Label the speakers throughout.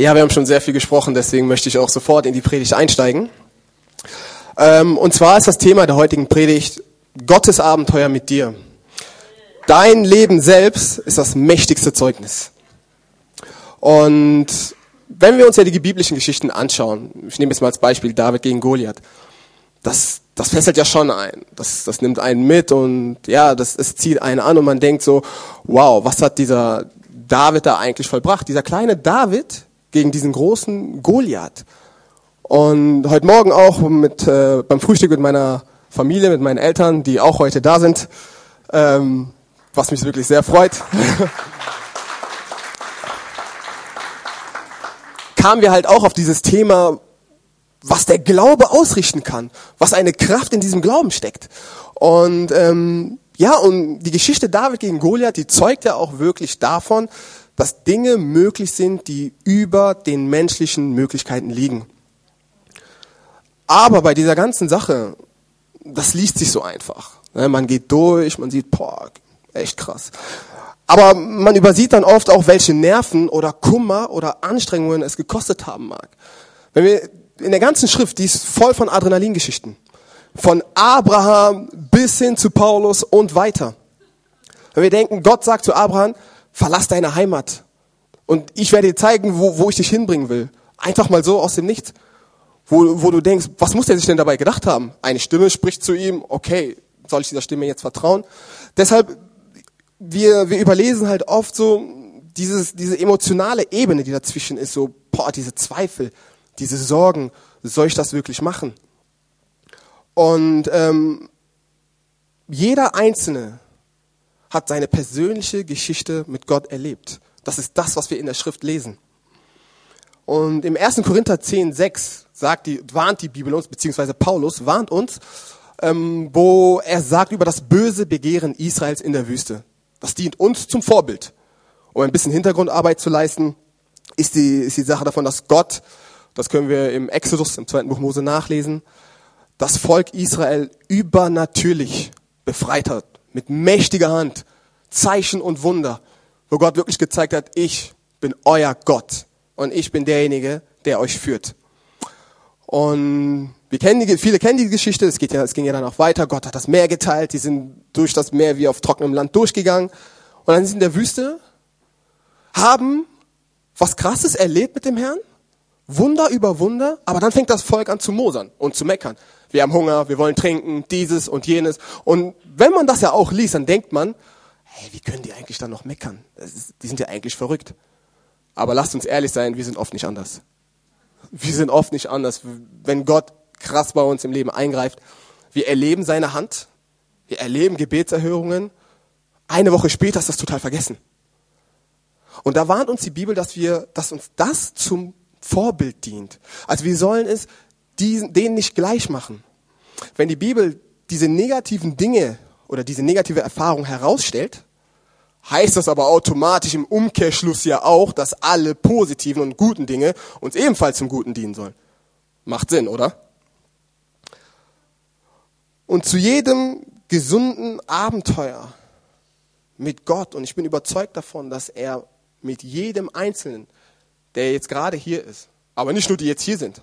Speaker 1: Ja, wir haben schon sehr viel gesprochen, deswegen möchte ich auch sofort in die Predigt einsteigen. Ähm, und zwar ist das Thema der heutigen Predigt Gottes Abenteuer mit dir. Dein Leben selbst ist das mächtigste Zeugnis. Und wenn wir uns ja die biblischen Geschichten anschauen, ich nehme jetzt mal als Beispiel David gegen Goliath, das, das fesselt ja schon ein. Das, das nimmt einen mit und ja, das, es zieht einen an und man denkt so, wow, was hat dieser David da eigentlich vollbracht? Dieser kleine David gegen diesen großen Goliath. Und heute Morgen auch mit, äh, beim Frühstück mit meiner Familie, mit meinen Eltern, die auch heute da sind, ähm, was mich wirklich sehr freut. kamen wir halt auch auf dieses Thema, was der Glaube ausrichten kann, was eine Kraft in diesem Glauben steckt. Und ähm, ja, und die Geschichte David gegen Goliath, die zeugt ja auch wirklich davon, dass Dinge möglich sind, die über den menschlichen Möglichkeiten liegen. Aber bei dieser ganzen Sache, das liest sich so einfach. Ne, man geht durch, man sieht, boah, echt krass. Aber man übersieht dann oft auch, welche Nerven oder Kummer oder Anstrengungen es gekostet haben mag. Wenn wir in der ganzen Schrift, die ist voll von Adrenalingeschichten. Von Abraham bis hin zu Paulus und weiter. Wenn wir denken, Gott sagt zu Abraham, verlass deine Heimat. Und ich werde dir zeigen, wo, wo ich dich hinbringen will. Einfach mal so aus dem Nichts. Wo, wo du denkst, was muss der sich denn dabei gedacht haben? Eine Stimme spricht zu ihm, okay, soll ich dieser Stimme jetzt vertrauen? Deshalb wir, wir überlesen halt oft so dieses, diese emotionale Ebene, die dazwischen ist, so, boah, diese Zweifel, diese Sorgen, soll ich das wirklich machen? Und ähm, jeder Einzelne hat seine persönliche Geschichte mit Gott erlebt. Das ist das, was wir in der Schrift lesen. Und im 1. Korinther 10, 6 sagt die, warnt die Bibel uns, beziehungsweise Paulus warnt uns, ähm, wo er sagt über das böse Begehren Israels in der Wüste. Das dient uns zum Vorbild. Um ein bisschen Hintergrundarbeit zu leisten, ist die, ist die Sache davon, dass Gott, das können wir im Exodus, im zweiten Buch Mose nachlesen, das Volk Israel übernatürlich befreit hat. Mit mächtiger Hand. Zeichen und Wunder. Wo Gott wirklich gezeigt hat, ich bin euer Gott. Und ich bin derjenige, der euch führt. Und wir kennen die, viele kennen die Geschichte, es, geht ja, es ging ja dann auch weiter. Gott hat das Meer geteilt, die sind durch das Meer wie auf trockenem Land durchgegangen. Und dann sind sie in der Wüste, haben was Krasses erlebt mit dem Herrn, Wunder über Wunder, aber dann fängt das Volk an zu mosern und zu meckern. Wir haben Hunger, wir wollen trinken, dieses und jenes. Und wenn man das ja auch liest, dann denkt man, hey, wie können die eigentlich dann noch meckern? Ist, die sind ja eigentlich verrückt. Aber lasst uns ehrlich sein, wir sind oft nicht anders. Wir sind oft nicht anders. Wenn Gott krass bei uns im Leben eingreift. Wir erleben seine Hand, wir erleben Gebetserhörungen. Eine Woche später ist das total vergessen. Und da warnt uns die Bibel, dass wir, dass uns das zum Vorbild dient. Also wir sollen es diesen, denen nicht gleich machen. Wenn die Bibel diese negativen Dinge oder diese negative Erfahrung herausstellt, heißt das aber automatisch im Umkehrschluss ja auch, dass alle positiven und guten Dinge uns ebenfalls zum Guten dienen sollen. Macht Sinn, oder? Und zu jedem gesunden Abenteuer mit Gott, und ich bin überzeugt davon, dass er mit jedem Einzelnen, der jetzt gerade hier ist, aber nicht nur die jetzt hier sind,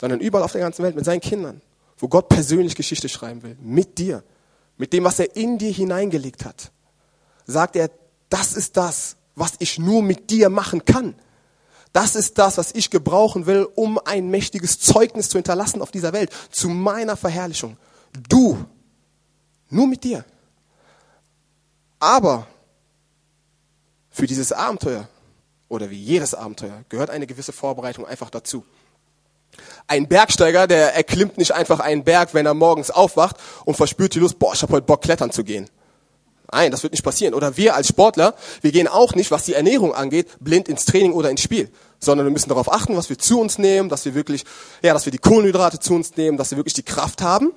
Speaker 1: sondern überall auf der ganzen Welt mit seinen Kindern, wo Gott persönlich Geschichte schreiben will, mit dir, mit dem, was er in dir hineingelegt hat, sagt er, das ist das, was ich nur mit dir machen kann. Das ist das, was ich gebrauchen will, um ein mächtiges Zeugnis zu hinterlassen auf dieser Welt, zu meiner Verherrlichung. Du. Nur mit dir. Aber für dieses Abenteuer oder wie jedes Abenteuer gehört eine gewisse Vorbereitung einfach dazu. Ein Bergsteiger, der erklimmt nicht einfach einen Berg, wenn er morgens aufwacht und verspürt die Lust, boah, ich habe heute Bock klettern zu gehen. Nein, das wird nicht passieren. Oder wir als Sportler, wir gehen auch nicht, was die Ernährung angeht, blind ins Training oder ins Spiel, sondern wir müssen darauf achten, was wir zu uns nehmen, dass wir wirklich, ja, dass wir die Kohlenhydrate zu uns nehmen, dass wir wirklich die Kraft haben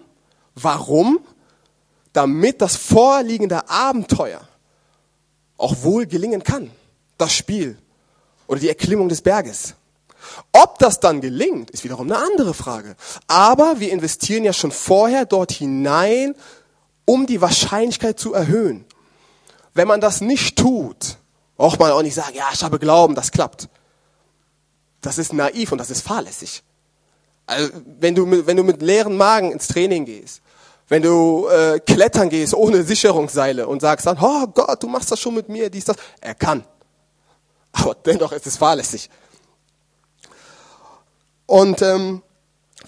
Speaker 1: Warum? Damit das vorliegende Abenteuer auch wohl gelingen kann. Das Spiel oder die Erklimmung des Berges. Ob das dann gelingt, ist wiederum eine andere Frage. Aber wir investieren ja schon vorher dort hinein, um die Wahrscheinlichkeit zu erhöhen. Wenn man das nicht tut, braucht man auch nicht sagen, ja, ich habe Glauben, das klappt. das ist naiv und das ist fahrlässig. Also, wenn du mit, wenn du mit leeren Magen ins Training gehst, wenn du äh, klettern gehst ohne Sicherungsseile und sagst dann, oh Gott, du machst das schon mit mir, dies, das. Er kann. Aber dennoch ist es fahrlässig. Und ähm,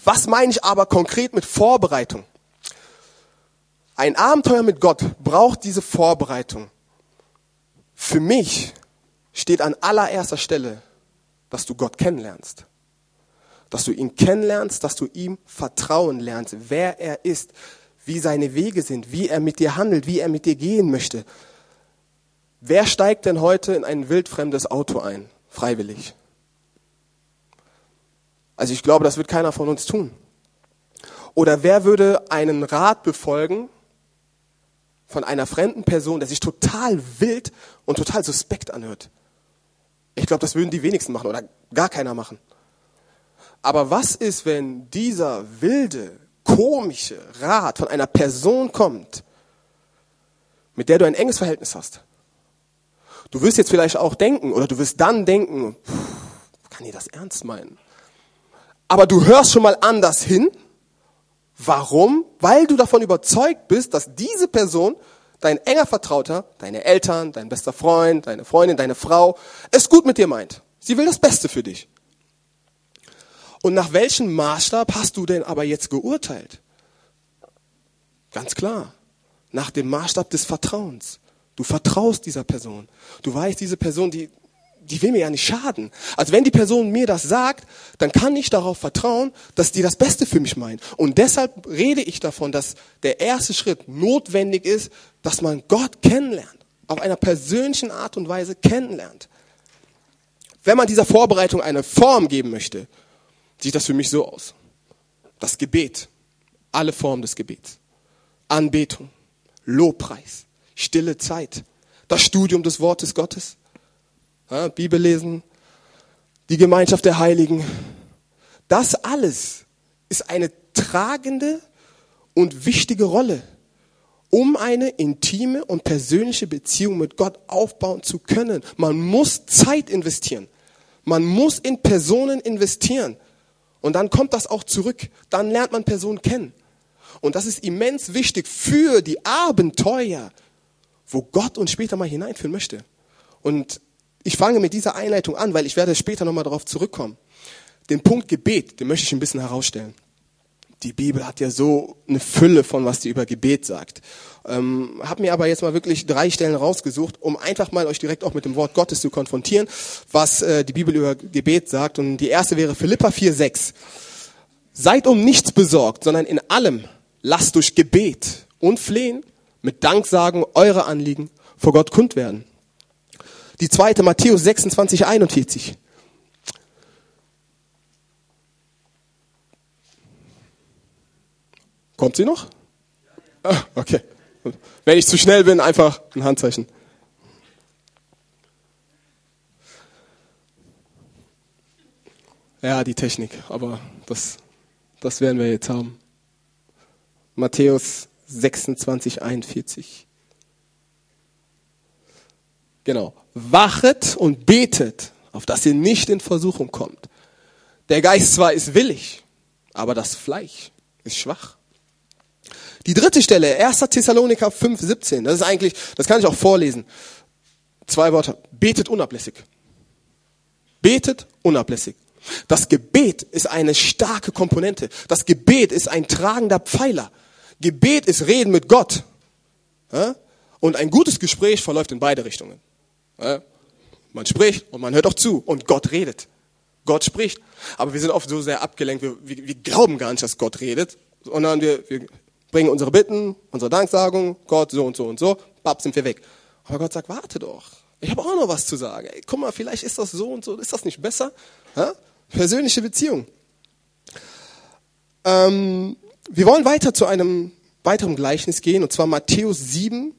Speaker 1: was meine ich aber konkret mit Vorbereitung? Ein Abenteuer mit Gott braucht diese Vorbereitung. Für mich steht an allererster Stelle, dass du Gott kennenlernst. Dass du ihn kennenlernst, dass du ihm vertrauen lernst, wer er ist, wie seine Wege sind, wie er mit dir handelt, wie er mit dir gehen möchte. Wer steigt denn heute in ein wildfremdes Auto ein, freiwillig? Also ich glaube, das wird keiner von uns tun. Oder wer würde einen Rat befolgen von einer fremden Person, der sich total wild und total suspekt anhört? Ich glaube, das würden die wenigsten machen oder gar keiner machen. Aber was ist, wenn dieser wilde, komische Rat von einer Person kommt, mit der du ein enges Verhältnis hast? Du wirst jetzt vielleicht auch denken oder du wirst dann denken, kann ich das ernst meinen? Aber du hörst schon mal anders hin. Warum? Weil du davon überzeugt bist, dass diese Person, dein enger Vertrauter, deine Eltern, dein bester Freund, deine Freundin, deine Frau, es gut mit dir meint. Sie will das Beste für dich. Und nach welchem Maßstab hast du denn aber jetzt geurteilt? Ganz klar. Nach dem Maßstab des Vertrauens. Du vertraust dieser Person. Du weißt, diese Person, die, die will mir ja nicht schaden. Also wenn die Person mir das sagt, dann kann ich darauf vertrauen, dass die das Beste für mich meint. Und deshalb rede ich davon, dass der erste Schritt notwendig ist, dass man Gott kennenlernt. Auf einer persönlichen Art und Weise kennenlernt. Wenn man dieser Vorbereitung eine Form geben möchte, sieht das für mich so aus. Das Gebet. Alle Formen des Gebets. Anbetung. Lobpreis. Stille Zeit. Das Studium des Wortes Gottes ja, Bibel lesen, die Gemeinschaft der Heiligen. Das alles ist eine tragende und wichtige Rolle, um eine intime und persönliche Beziehung mit Gott aufbauen zu können. Man muss Zeit investieren. Man muss in Personen investieren. Und dann kommt das auch zurück. Dann lernt man Personen kennen. Und das ist immens wichtig für die Abenteuer, wo Gott uns später mal hineinführen möchte. Und ich fange mit dieser Einleitung an, weil ich werde später nochmal darauf zurückkommen. Den Punkt Gebet, den möchte ich ein bisschen herausstellen. Die Bibel hat ja so eine Fülle von, was die über Gebet sagt. Ähm, habe mir aber jetzt mal wirklich drei Stellen rausgesucht, um einfach mal euch direkt auch mit dem Wort Gottes zu konfrontieren, was äh, die Bibel über Gebet sagt. Und die erste wäre Philippa 4,6. Seid um nichts besorgt, sondern in allem lasst durch Gebet und Flehen mit Danksagen eure Anliegen vor Gott kund werden. Die zweite, Matthäus 26, 41. Kommt sie noch? Ah, okay. Wenn ich zu schnell bin, einfach ein Handzeichen. Ja, die Technik, aber das, das werden wir jetzt haben. Matthäus 26, 41. Genau. Wachet und betet, auf dass ihr nicht in Versuchung kommt. Der Geist zwar ist willig, aber das Fleisch ist schwach. Die dritte Stelle, 1. Thessaloniker 5, 17. Das ist eigentlich, das kann ich auch vorlesen. Zwei Worte. Betet unablässig. Betet unablässig. Das Gebet ist eine starke Komponente. Das Gebet ist ein tragender Pfeiler. Gebet ist Reden mit Gott. Und ein gutes Gespräch verläuft in beide Richtungen. Man spricht und man hört auch zu und Gott redet. Gott spricht. Aber wir sind oft so sehr abgelenkt, wir, wir, wir glauben gar nicht, dass Gott redet, sondern wir, wir bringen unsere Bitten, unsere Danksagung, Gott so und so und so, bap, sind wir weg. Aber Gott sagt, warte doch, ich habe auch noch was zu sagen. Ey, guck mal, vielleicht ist das so und so, ist das nicht besser? Ha? Persönliche Beziehung. Ähm, wir wollen weiter zu einem weiteren Gleichnis gehen, und zwar Matthäus 7,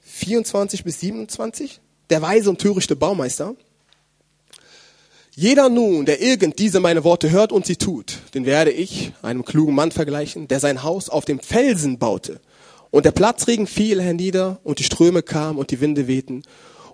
Speaker 1: 24 bis 27 der weise und törichte Baumeister. Jeder nun, der irgend diese meine Worte hört und sie tut, den werde ich einem klugen Mann vergleichen, der sein Haus auf dem Felsen baute. Und der Platzregen fiel hernieder und die Ströme kamen und die Winde wehten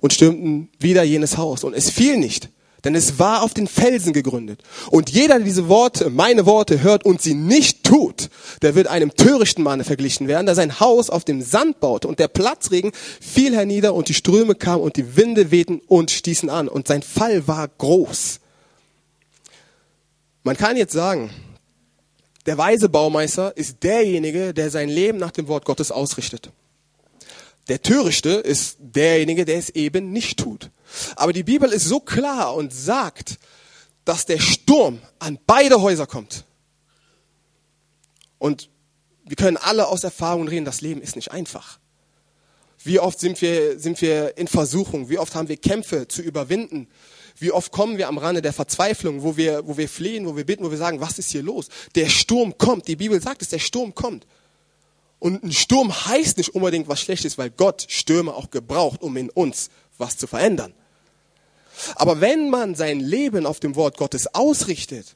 Speaker 1: und stürmten wieder jenes Haus. Und es fiel nicht, Denn es war auf den Felsen gegründet. Und jeder, der diese Worte, meine Worte hört und sie nicht tut, der wird einem törichten Manne verglichen werden, der sein Haus auf dem Sand baute und der Platzregen fiel hernieder und die Ströme kamen und die Winde wehten und stießen an und sein Fall war groß. Man kann jetzt sagen, der weise Baumeister ist derjenige, der sein Leben nach dem Wort Gottes ausrichtet. Der Törichte ist derjenige, der es eben nicht tut. Aber die Bibel ist so klar und sagt, dass der Sturm an beide Häuser kommt. Und wir können alle aus Erfahrung reden, das Leben ist nicht einfach. Wie oft sind wir, sind wir in Versuchung? Wie oft haben wir Kämpfe zu überwinden? Wie oft kommen wir am Rande der Verzweiflung, wo wir, wo wir flehen, wo wir bitten, wo wir sagen, was ist hier los? Der Sturm kommt. Die Bibel sagt es, der Sturm kommt. Und ein Sturm heißt nicht unbedingt was Schlechtes, weil Gott Stürme auch gebraucht, um in uns was zu verändern. Aber wenn man sein Leben auf dem Wort Gottes ausrichtet,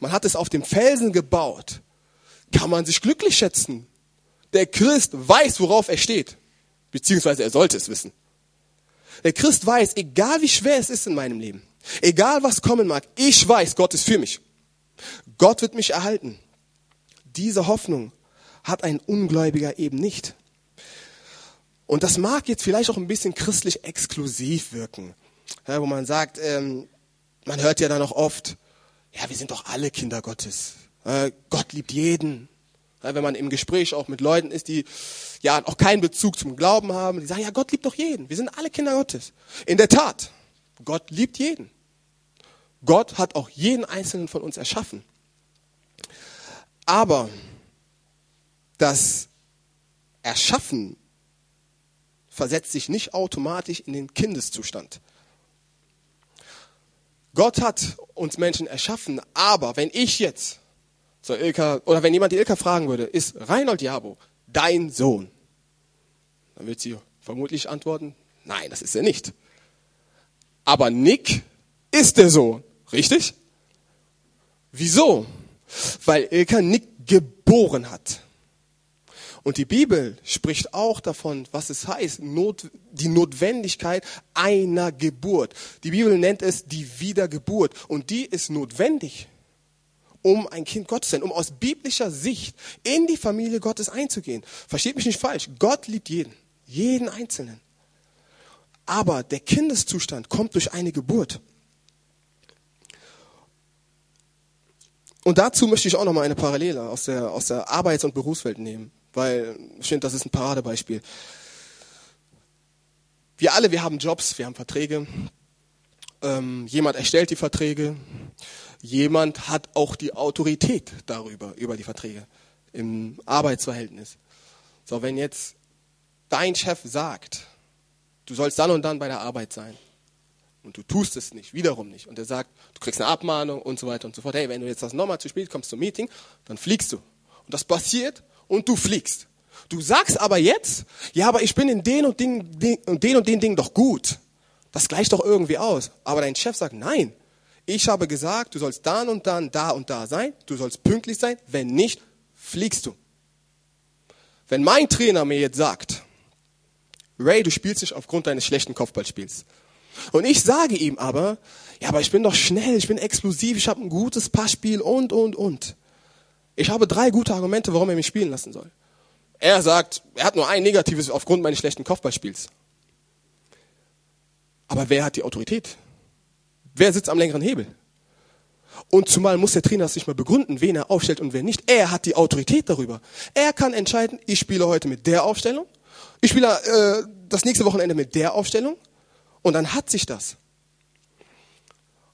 Speaker 1: man hat es auf dem Felsen gebaut, kann man sich glücklich schätzen. Der Christ weiß, worauf er steht, beziehungsweise er sollte es wissen. Der Christ weiß, egal wie schwer es ist in meinem Leben, egal was kommen mag, ich weiß, Gott ist für mich. Gott wird mich erhalten. Diese Hoffnung hat ein Ungläubiger eben nicht. Und das mag jetzt vielleicht auch ein bisschen christlich exklusiv wirken, ja, wo man sagt, ähm, man hört ja dann auch oft, ja, wir sind doch alle Kinder Gottes. Äh, Gott liebt jeden. Ja, wenn man im Gespräch auch mit Leuten ist, die ja auch keinen Bezug zum Glauben haben, die sagen, ja, Gott liebt doch jeden. Wir sind alle Kinder Gottes. In der Tat, Gott liebt jeden. Gott hat auch jeden einzelnen von uns erschaffen. Aber das Erschaffen versetzt sich nicht automatisch in den Kindeszustand. Gott hat uns Menschen erschaffen, aber wenn ich jetzt zur Ilka, oder wenn jemand die Ilka fragen würde, ist Reinhold Jabo dein Sohn? Dann wird sie vermutlich antworten, nein, das ist er nicht. Aber Nick ist der Sohn, richtig? Wieso? Weil Ilka Nick geboren hat. Und die Bibel spricht auch davon, was es heißt, Not, die Notwendigkeit einer Geburt. Die Bibel nennt es die Wiedergeburt. Und die ist notwendig, um ein Kind Gottes zu sein, um aus biblischer Sicht in die Familie Gottes einzugehen. Versteht mich nicht falsch. Gott liebt jeden. Jeden Einzelnen. Aber der Kindeszustand kommt durch eine Geburt. Und dazu möchte ich auch noch mal eine Parallele aus der, aus der Arbeits- und Berufswelt nehmen weil ich finde, das ist ein Paradebeispiel. Wir alle, wir haben Jobs, wir haben Verträge. Ähm, jemand erstellt die Verträge. Jemand hat auch die Autorität darüber, über die Verträge im Arbeitsverhältnis. So, wenn jetzt dein Chef sagt, du sollst dann und dann bei der Arbeit sein und du tust es nicht, wiederum nicht, und er sagt, du kriegst eine Abmahnung und so weiter und so fort, hey, wenn du jetzt das nochmal zu spät kommst zum Meeting, dann fliegst du. Und das passiert und du fliegst. Du sagst aber jetzt, ja, aber ich bin in den und den, den und den und den Dingen doch gut. Das gleicht doch irgendwie aus. Aber dein Chef sagt, nein. Ich habe gesagt, du sollst dann und dann da und da sein. Du sollst pünktlich sein. Wenn nicht, fliegst du. Wenn mein Trainer mir jetzt sagt, Ray, du spielst nicht aufgrund deines schlechten Kopfballspiels. Und ich sage ihm aber, ja, aber ich bin doch schnell, ich bin explosiv, ich habe ein gutes Passspiel und, und, und. Ich habe drei gute Argumente, warum er mich spielen lassen soll. Er sagt, er hat nur ein negatives aufgrund meines schlechten Kopfballspiels. Aber wer hat die Autorität? Wer sitzt am längeren Hebel? Und zumal muss der Trainer sich mal begründen, wen er aufstellt und wer nicht. Er hat die Autorität darüber. Er kann entscheiden, ich spiele heute mit der Aufstellung, ich spiele äh, das nächste Wochenende mit der Aufstellung und dann hat sich das.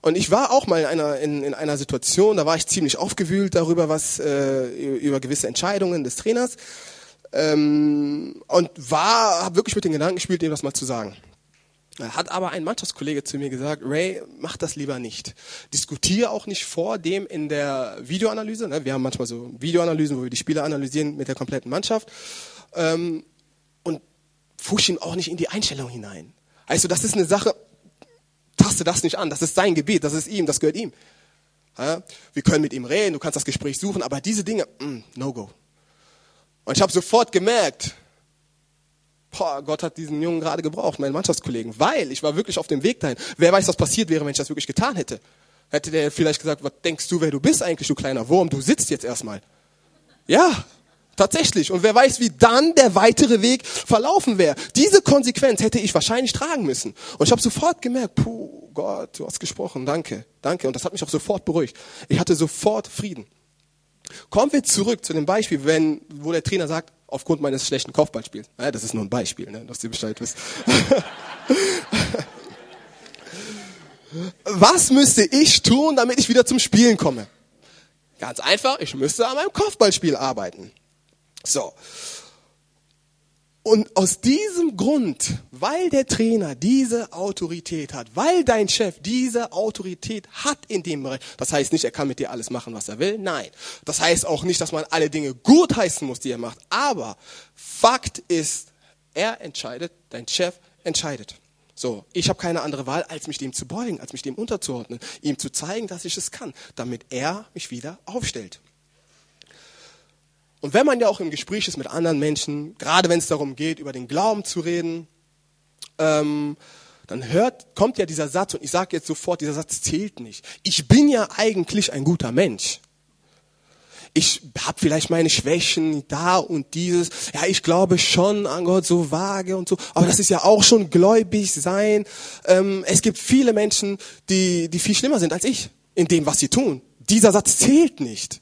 Speaker 1: Und ich war auch mal in einer, in, in einer Situation, da war ich ziemlich aufgewühlt darüber, was äh, über gewisse Entscheidungen des Trainers ähm, und war, habe wirklich mit den Gedanken gespielt, dem das mal zu sagen. Hat aber ein Mannschaftskollege zu mir gesagt, Ray, mach das lieber nicht. Diskutiere auch nicht vor dem in der Videoanalyse. Ne? Wir haben manchmal so Videoanalysen, wo wir die Spieler analysieren mit der kompletten Mannschaft. Ähm, und fusch ihn auch nicht in die Einstellung hinein. Also das ist eine Sache, taste das nicht an. Das ist sein Gebiet, das ist ihm, das gehört ihm. Ja? Wir können mit ihm reden, du kannst das Gespräch suchen, aber diese Dinge, mm, no go. Und ich habe sofort gemerkt, boah, Gott hat diesen Jungen gerade gebraucht, meinen Mannschaftskollegen, weil ich war wirklich auf dem Weg dahin. Wer weiß, was passiert wäre, wenn ich das wirklich getan hätte. Hätte der vielleicht gesagt, was denkst du, wer du bist eigentlich, du kleiner Wurm, du sitzt jetzt erstmal. Ja, tatsächlich. Und wer weiß, wie dann der weitere Weg verlaufen wäre. Diese Konsequenz hätte ich wahrscheinlich tragen müssen. Und ich habe sofort gemerkt, puh, Gott, du hast gesprochen, danke, danke. Und das hat mich auch sofort beruhigt. Ich hatte sofort Frieden. Kommen wir zurück zu dem Beispiel, wenn, wo der Trainer sagt, aufgrund meines schlechten Kopfballspiels. Ja, das ist nur ein Beispiel, ne, dass ihr Bescheid wisst. Was müsste ich tun, damit ich wieder zum Spielen komme? Ganz einfach, ich müsste an meinem Kopfballspiel arbeiten. So. Und aus diesem Grund, weil der Trainer diese Autorität hat, weil dein Chef diese Autorität hat in dem Bereich, das heißt nicht, er kann mit dir alles machen, was er will, nein. Das heißt auch nicht, dass man alle Dinge gut heißen muss, die er macht. Aber Fakt ist, er entscheidet, dein Chef entscheidet. So, ich habe keine andere Wahl, als mich dem zu beugen, als mich dem unterzuordnen, ihm zu zeigen, dass ich es kann, damit er mich wieder aufstellt. Und wenn man ja auch im Gespräch ist mit anderen Menschen, gerade wenn es darum geht, über den Glauben zu reden, ähm, dann hört, kommt ja dieser Satz, und ich sage jetzt sofort, dieser Satz zählt nicht. Ich bin ja eigentlich ein guter Mensch. Ich habe vielleicht meine Schwächen da und dieses. Ja, ich glaube schon an Gott, so vage und so. Aber das ist ja auch schon gläubig sein. Ähm, es gibt viele Menschen, die, die viel schlimmer sind als ich in dem, was sie tun. Dieser Satz zählt nicht.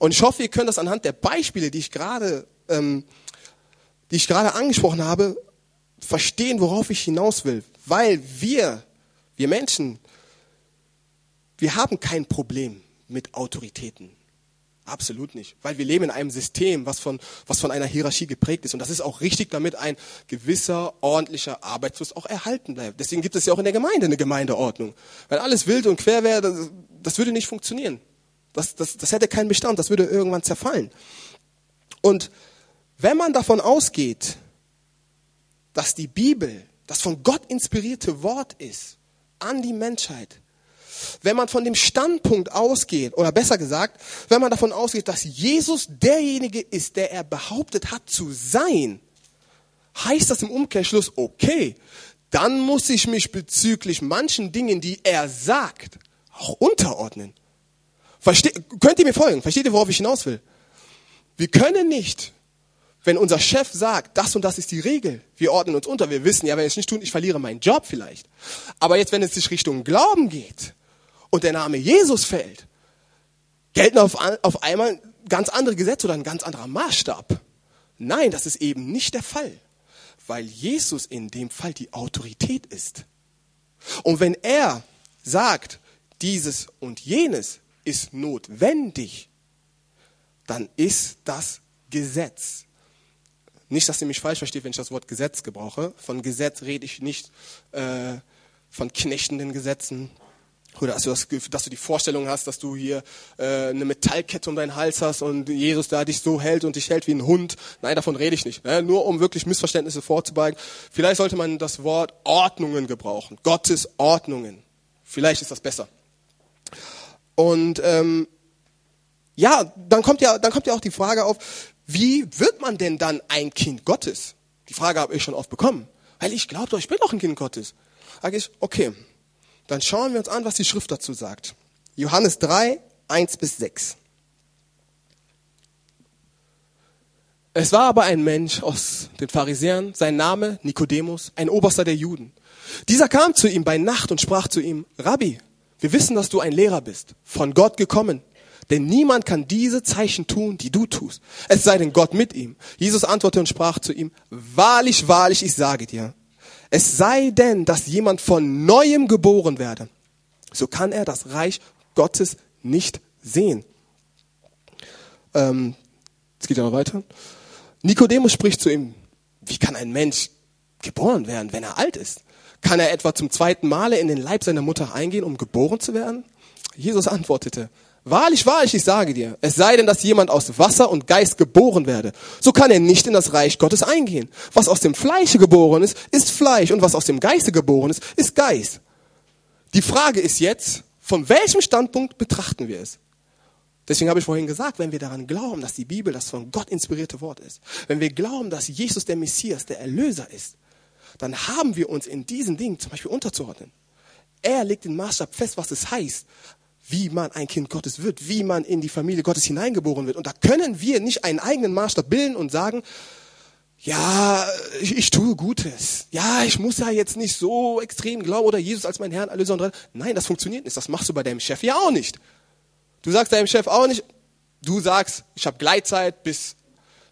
Speaker 1: Und ich hoffe, ihr könnt das anhand der Beispiele, die ich gerade, ähm, die ich gerade angesprochen habe, verstehen, worauf ich hinaus will. Weil wir, wir Menschen, wir haben kein Problem mit Autoritäten. Absolut nicht. Weil wir leben in einem System, was von, was von einer Hierarchie geprägt ist. Und das ist auch richtig, damit ein gewisser, ordentlicher Arbeitsfluss auch erhalten bleibt. Deswegen gibt es ja auch in der Gemeinde eine Gemeindeordnung. Wenn alles wild und quer wäre, das, das würde nicht funktionieren. Das, das, das hätte keinen Bestand, das würde irgendwann zerfallen. Und wenn man davon ausgeht, dass die Bibel das von Gott inspirierte Wort ist an die Menschheit, wenn man von dem Standpunkt ausgeht, oder besser gesagt, wenn man davon ausgeht, dass Jesus derjenige ist, der er behauptet hat zu sein, heißt das im Umkehrschluss, okay, dann muss ich mich bezüglich manchen Dingen, die er sagt, auch unterordnen. Verste könnt ihr mir folgen? Versteht ihr, worauf ich hinaus will? Wir können nicht, wenn unser Chef sagt, das und das ist die Regel, wir ordnen uns unter. Wir wissen, ja, wenn ich es nicht tun, ich verliere meinen Job vielleicht. Aber jetzt, wenn es sich Richtung Glauben geht und der Name Jesus fällt, gelten auf, auf einmal ganz andere Gesetze oder ein ganz anderer Maßstab. Nein, das ist eben nicht der Fall, weil Jesus in dem Fall die Autorität ist. Und wenn er sagt, dieses und jenes, ist notwendig, dann ist das Gesetz. Nicht, dass ihr mich falsch versteht, wenn ich das Wort Gesetz gebrauche. Von Gesetz rede ich nicht äh, von knechtenden Gesetzen. Oder dass du, das, dass du die Vorstellung hast, dass du hier äh, eine Metallkette um deinen Hals hast und Jesus da dich so hält und dich hält wie ein Hund. Nein, davon rede ich nicht. Ne? Nur um wirklich Missverständnisse vorzubeugen. Vielleicht sollte man das Wort Ordnungen gebrauchen. Gottes Ordnungen. Vielleicht ist das besser. Und ähm, ja, dann kommt ja, dann kommt ja auch die Frage auf, wie wird man denn dann ein Kind Gottes? Die Frage habe ich schon oft bekommen, weil ich glaube ich bin doch ein Kind Gottes. Sag ich, okay, dann schauen wir uns an, was die Schrift dazu sagt. Johannes 3, 1 bis 6. Es war aber ein Mensch aus den Pharisäern, sein Name Nikodemus, ein Oberster der Juden. Dieser kam zu ihm bei Nacht und sprach zu ihm, Rabbi, wir wissen, dass du ein Lehrer bist, von Gott gekommen. Denn niemand kann diese Zeichen tun, die du tust. Es sei denn Gott mit ihm. Jesus antwortete und sprach zu ihm, wahrlich, wahrlich, ich sage dir, es sei denn, dass jemand von neuem geboren werde, so kann er das Reich Gottes nicht sehen. Ähm, es geht aber weiter. Nikodemus spricht zu ihm, wie kann ein Mensch geboren werden, wenn er alt ist? Kann er etwa zum zweiten Male in den Leib seiner Mutter eingehen, um geboren zu werden? Jesus antwortete, Wahrlich, wahrlich, ich sage dir, es sei denn, dass jemand aus Wasser und Geist geboren werde, so kann er nicht in das Reich Gottes eingehen. Was aus dem Fleische geboren ist, ist Fleisch und was aus dem Geiste geboren ist, ist Geist. Die Frage ist jetzt, von welchem Standpunkt betrachten wir es? Deswegen habe ich vorhin gesagt, wenn wir daran glauben, dass die Bibel das von Gott inspirierte Wort ist, wenn wir glauben, dass Jesus der Messias, der Erlöser ist, dann haben wir uns in diesen Dingen zum Beispiel unterzuordnen. Er legt den Maßstab fest, was es heißt, wie man ein Kind Gottes wird, wie man in die Familie Gottes hineingeboren wird. Und da können wir nicht einen eigenen Maßstab bilden und sagen, ja, ich, ich tue Gutes. Ja, ich muss ja jetzt nicht so extrem glauben oder Jesus als mein Herrn, Erlöser und Retter. Nein, das funktioniert nicht. Das machst du bei deinem Chef ja auch nicht. Du sagst deinem Chef auch nicht, du sagst, ich habe Gleitzeit bis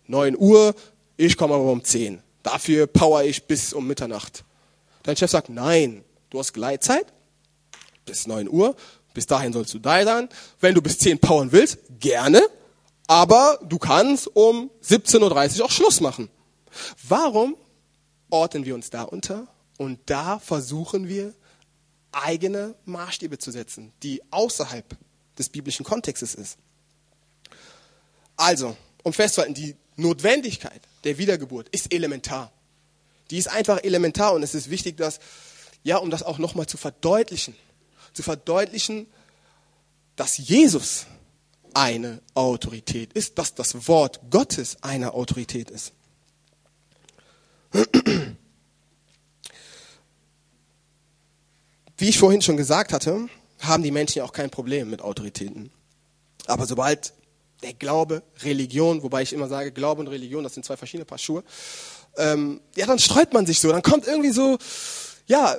Speaker 1: 9 Uhr, ich komme aber um 10. Dafür power ich bis um Mitternacht. Dein Chef sagt, nein, du hast Gleitzeit bis 9 Uhr, bis dahin sollst du da sein. Wenn du bis 10 powern willst, gerne, aber du kannst um 17.30 Uhr auch Schluss machen. Warum ordnen wir uns da unter und da versuchen wir eigene Maßstäbe zu setzen, die außerhalb des biblischen Kontextes ist? Also, um festzuhalten, die Notwendigkeit der Wiedergeburt ist elementar. Die ist einfach elementar und es ist wichtig, dass, ja, um das auch nochmal zu verdeutlichen, zu verdeutlichen, dass Jesus eine Autorität ist, dass das Wort Gottes eine Autorität ist. Wie ich vorhin schon gesagt hatte, haben die Menschen ja auch kein Problem mit Autoritäten. Aber sobald der Glaube, Religion, wobei ich immer sage, Glaube und Religion, das sind zwei verschiedene Paar Schuhe, ähm, ja, dann streut man sich so, dann kommt irgendwie so, ja,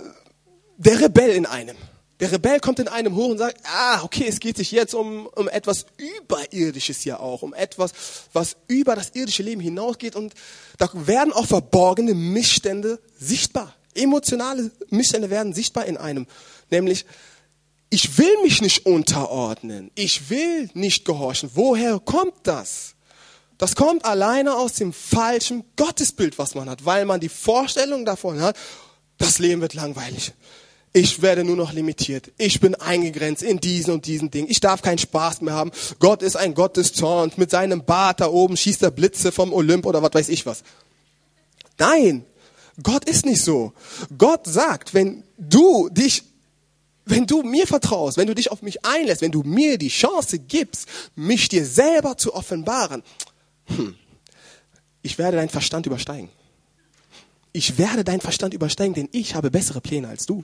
Speaker 1: der Rebell in einem. Der Rebell kommt in einem hoch und sagt, ah, okay, es geht sich jetzt um, um etwas Überirdisches ja auch, um etwas, was über das irdische Leben hinausgeht und da werden auch verborgene Missstände sichtbar. Emotionale Missstände werden sichtbar in einem. Nämlich, ich will mich nicht unterordnen. Ich will nicht gehorchen. Woher kommt das? Das kommt alleine aus dem falschen Gottesbild, was man hat, weil man die Vorstellung davon hat, das Leben wird langweilig. Ich werde nur noch limitiert. Ich bin eingegrenzt in diesen und diesen Dingen. Ich darf keinen Spaß mehr haben. Gott ist ein Gott des Zorns. Mit seinem Bart da oben schießt er Blitze vom Olymp oder was weiß ich was. Nein, Gott ist nicht so. Gott sagt, wenn du dich, wenn du mir vertraust, wenn du dich auf mich einlässt, wenn du mir die Chance gibst, mich dir selber zu offenbaren, hm, ich werde deinen Verstand übersteigen. Ich werde deinen Verstand übersteigen, denn ich habe bessere Pläne als du.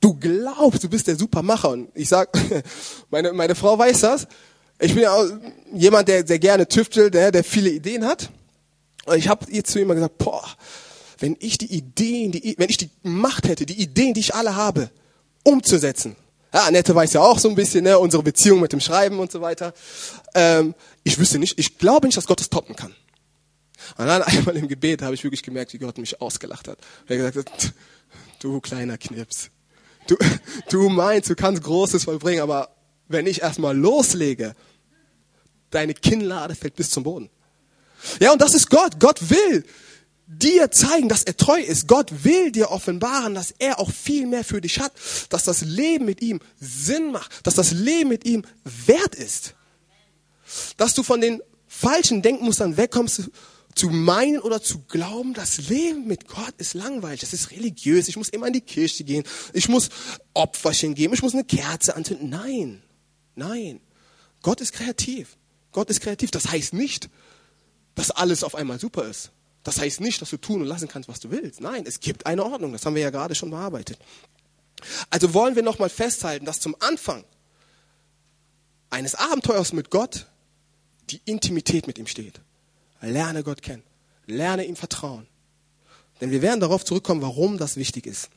Speaker 1: Du glaubst, du bist der Supermacher. Und ich sag, meine, meine Frau weiß das. Ich bin ja auch jemand, der, der gerne tüftelt, der, der viele Ideen hat. Und ich habe ihr zu ihm gesagt, boah, wenn ich die Ideen, die, wenn ich die Macht hätte, die Ideen, die ich alle habe, umzusetzen. Ja, Annette weiß ja auch so ein bisschen, ne, unsere Beziehung mit dem Schreiben und so weiter. Ähm, ich wüsste nicht, ich glaube nicht, dass Gott es toppen kann. Und dann einmal im Gebet habe ich wirklich gemerkt, wie Gott mich ausgelacht hat. Er hat gesagt, du kleiner Knips, Du, du meinst, du kannst Großes vollbringen, aber wenn ich erstmal loslege, deine Kinnlade fällt bis zum Boden. Ja, und das ist Gott. Gott will dir zeigen, dass er treu ist. Gott will dir offenbaren, dass er auch viel mehr für dich hat, dass das Leben mit ihm Sinn macht, dass das Leben mit ihm wert ist. Dass du von den falschen Denkmustern wegkommst, zu meinen oder zu glauben, das Leben mit Gott ist langweilig, das ist religiös, ich muss immer in die Kirche gehen, ich muss Opferchen geben, ich muss eine Kerze anzünden. Nein, nein. Gott ist kreativ. Gott ist kreativ. Das heißt nicht, dass alles auf einmal super ist. Das heißt nicht, dass du tun und lassen kannst, was du willst. Nein, es gibt eine Ordnung. Das haben wir ja gerade schon bearbeitet. Also wollen wir nochmal festhalten, dass zum Anfang eines Abenteuers mit Gott die Intimität mit ihm steht. Lerne Gott kennen. Lerne ihm vertrauen. Denn wir werden darauf zurückkommen, warum das wichtig ist.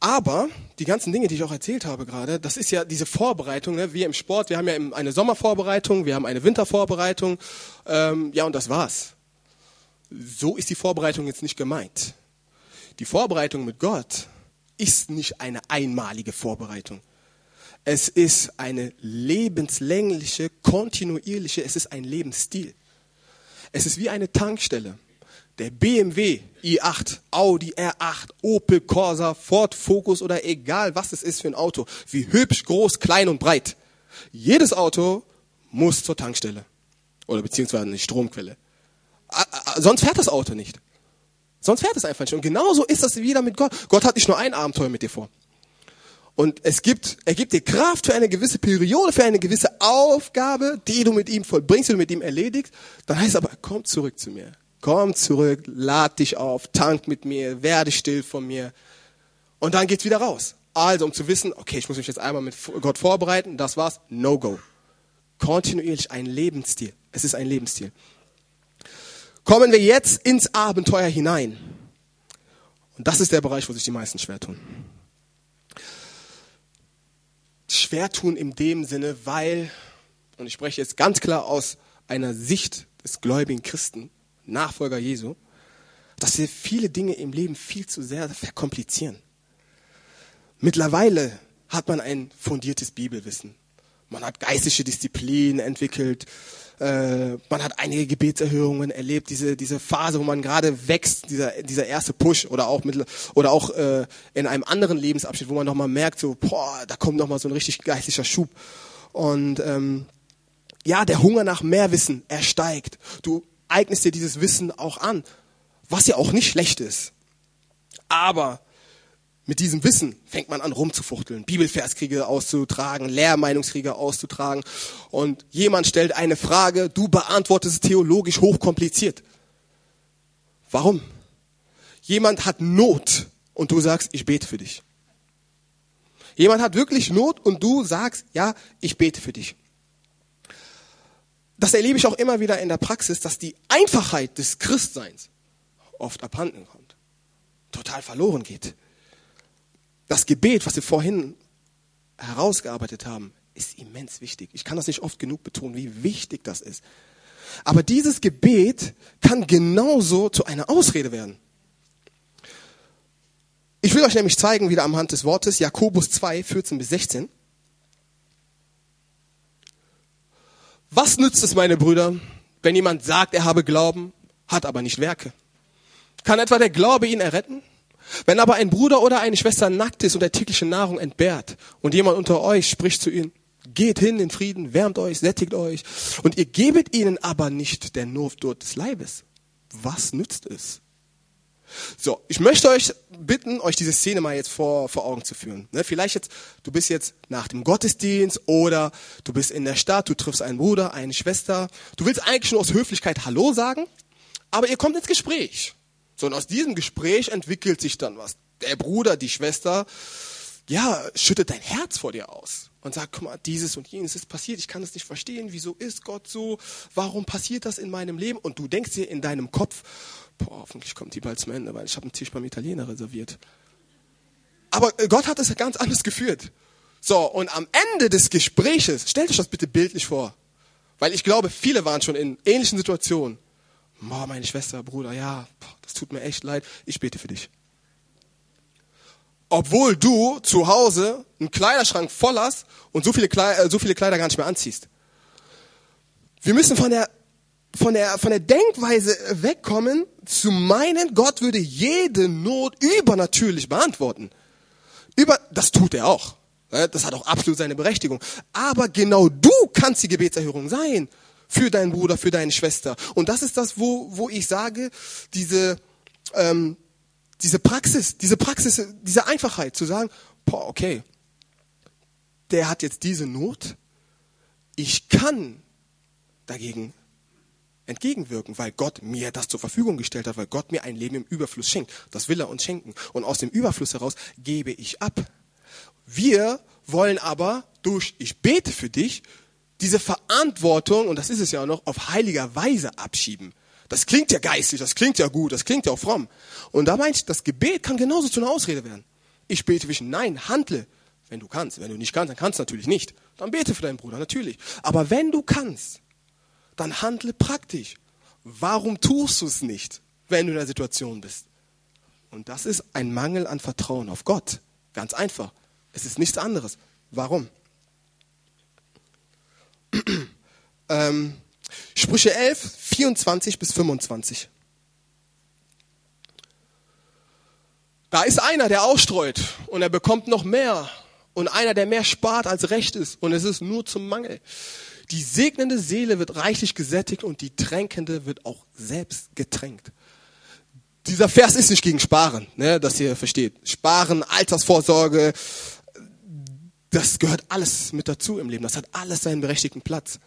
Speaker 1: Aber die ganzen Dinge, die ich auch erzählt habe gerade, das ist ja diese Vorbereitung, ne? wie im Sport. Wir haben ja eine Sommervorbereitung, wir haben eine Wintervorbereitung. Ähm, ja, und das war's. So ist die Vorbereitung jetzt nicht gemeint. Die Vorbereitung mit Gott ist nicht eine einmalige Vorbereitung. Es ist eine lebenslängliche, kontinuierliche, es ist ein Lebensstil. Es ist wie eine Tankstelle. Der BMW i8, Audi R8, Opel Corsa, Ford Focus oder egal was es ist für ein Auto, wie hübsch, groß, klein und breit. Jedes Auto muss zur Tankstelle oder beziehungsweise eine Stromquelle. Sonst fährt das Auto nicht. Sonst fährt es einfach nicht. Und genauso ist das wieder mit Gott. Gott hat nicht nur ein Abenteuer mit dir vor. Und es gibt, er gibt dir Kraft für eine gewisse Periode, für eine gewisse Aufgabe, die du mit ihm vollbringst, die du mit ihm erledigst. Dann heißt es aber, komm zurück zu mir. Komm zurück, lad dich auf, tank mit mir, werde still von mir. Und dann geht's wieder raus. Also, um zu wissen, okay, ich muss mich jetzt einmal mit Gott vorbereiten, das war's, no go. Kontinuierlich ein Lebensstil. Es ist ein Lebensstil. Kommen wir jetzt ins Abenteuer hinein. Und das ist der Bereich, wo sich die meisten schwer tun. Schwer tun in dem Sinne, weil, und ich spreche jetzt ganz klar aus einer Sicht des gläubigen Christen, Nachfolger Jesu, dass wir viele Dinge im Leben viel zu sehr verkomplizieren. Mittlerweile hat man ein fundiertes Bibelwissen. Man hat geistige Disziplinen entwickelt. Äh, man hat einige Gebetserhörungen erlebt. Diese, diese Phase, wo man gerade wächst, dieser, dieser erste Push oder auch, mit, oder auch äh, in einem anderen Lebensabschnitt, wo man nochmal merkt, so, boah, da kommt nochmal so ein richtig geistlicher Schub. Und ähm, ja, der Hunger nach mehr Wissen, er steigt. Du eignest dir dieses Wissen auch an, was ja auch nicht schlecht ist. Aber mit diesem Wissen fängt man an rumzufuchteln, Bibelverskriege auszutragen, Lehrmeinungskriege auszutragen und jemand stellt eine Frage, du beantwortest es theologisch hochkompliziert. Warum? Jemand hat Not und du sagst, ich bete für dich. Jemand hat wirklich Not und du sagst, ja, ich bete für dich. Das erlebe ich auch immer wieder in der Praxis, dass die Einfachheit des Christseins oft abhanden kommt, total verloren geht. Das Gebet, was wir vorhin herausgearbeitet haben, ist immens wichtig. Ich kann das nicht oft genug betonen, wie wichtig das ist. Aber dieses Gebet kann genauso zu einer Ausrede werden. Ich will euch nämlich zeigen, wieder am Hand des Wortes, Jakobus 2, 14 bis 16. Was nützt es, meine Brüder, wenn jemand sagt, er habe Glauben, hat aber nicht Werke? Kann etwa der Glaube ihn erretten? Wenn aber ein Bruder oder eine Schwester nackt ist und der tägliche Nahrung entbehrt und jemand unter euch spricht zu ihnen, geht hin in Frieden, wärmt euch, sättigt euch und ihr gebet ihnen aber nicht der Notdurft des Leibes, was nützt es? So, ich möchte euch bitten, euch diese Szene mal jetzt vor, vor Augen zu führen. Ne, vielleicht jetzt, du bist jetzt nach dem Gottesdienst oder du bist in der Stadt, du triffst einen Bruder, eine Schwester. Du willst eigentlich nur aus Höflichkeit Hallo sagen, aber ihr kommt ins Gespräch. So, und aus diesem Gespräch entwickelt sich dann was. Der Bruder, die Schwester, ja, schüttet dein Herz vor dir aus und sagt, guck mal, dieses und jenes ist passiert, ich kann es nicht verstehen, wieso ist Gott so, warum passiert das in meinem Leben? Und du denkst dir in deinem Kopf, boah, hoffentlich kommt die bald zum Ende, weil ich habe einen Tisch beim Italiener reserviert. Aber Gott hat es ganz anders geführt. So, und am Ende des Gespräches, stellt euch das bitte bildlich vor, weil ich glaube, viele waren schon in ähnlichen Situationen. Oh, meine Schwester, Bruder, ja, das tut mir echt leid, ich bete für dich. Obwohl du zu Hause einen Kleiderschrank voll hast und so viele, Kleider, äh, so viele Kleider gar nicht mehr anziehst. Wir müssen von der, von der, von der Denkweise wegkommen, zu meinen, Gott würde jede Not übernatürlich beantworten. Über, das tut er auch. Das hat auch absolut seine Berechtigung. Aber genau du kannst die Gebetserhörung sein für deinen Bruder, für deine Schwester. Und das ist das, wo, wo ich sage, diese, ähm, diese Praxis, diese Praxis, diese Einfachheit zu sagen, boah, okay, der hat jetzt diese Not, ich kann dagegen entgegenwirken, weil Gott mir das zur Verfügung gestellt hat, weil Gott mir ein Leben im Überfluss schenkt. Das will er uns schenken. Und aus dem Überfluss heraus gebe ich ab. Wir wollen aber durch, ich bete für dich, diese Verantwortung, und das ist es ja auch noch, auf heiliger Weise abschieben. Das klingt ja geistlich, das klingt ja gut, das klingt ja auch fromm. Und da meint, das Gebet kann genauso zu einer Ausrede werden. Ich bete für dich, nein, handle, wenn du kannst. Wenn du nicht kannst, dann kannst du natürlich nicht. Dann bete für deinen Bruder, natürlich. Aber wenn du kannst, dann handle praktisch. Warum tust du es nicht, wenn du in der Situation bist? Und das ist ein Mangel an Vertrauen auf Gott. Ganz einfach. Es ist nichts anderes. Warum? ähm, Sprüche 11, 24 bis 25. Da ist einer, der ausstreut und er bekommt noch mehr. Und einer, der mehr spart als recht ist. Und es ist nur zum Mangel. Die segnende Seele wird reichlich gesättigt und die tränkende wird auch selbst getränkt. Dieser Vers ist nicht gegen Sparen, ne, dass ihr versteht. Sparen, Altersvorsorge, das gehört alles mit dazu im Leben. Das hat alles seinen berechtigten Platz.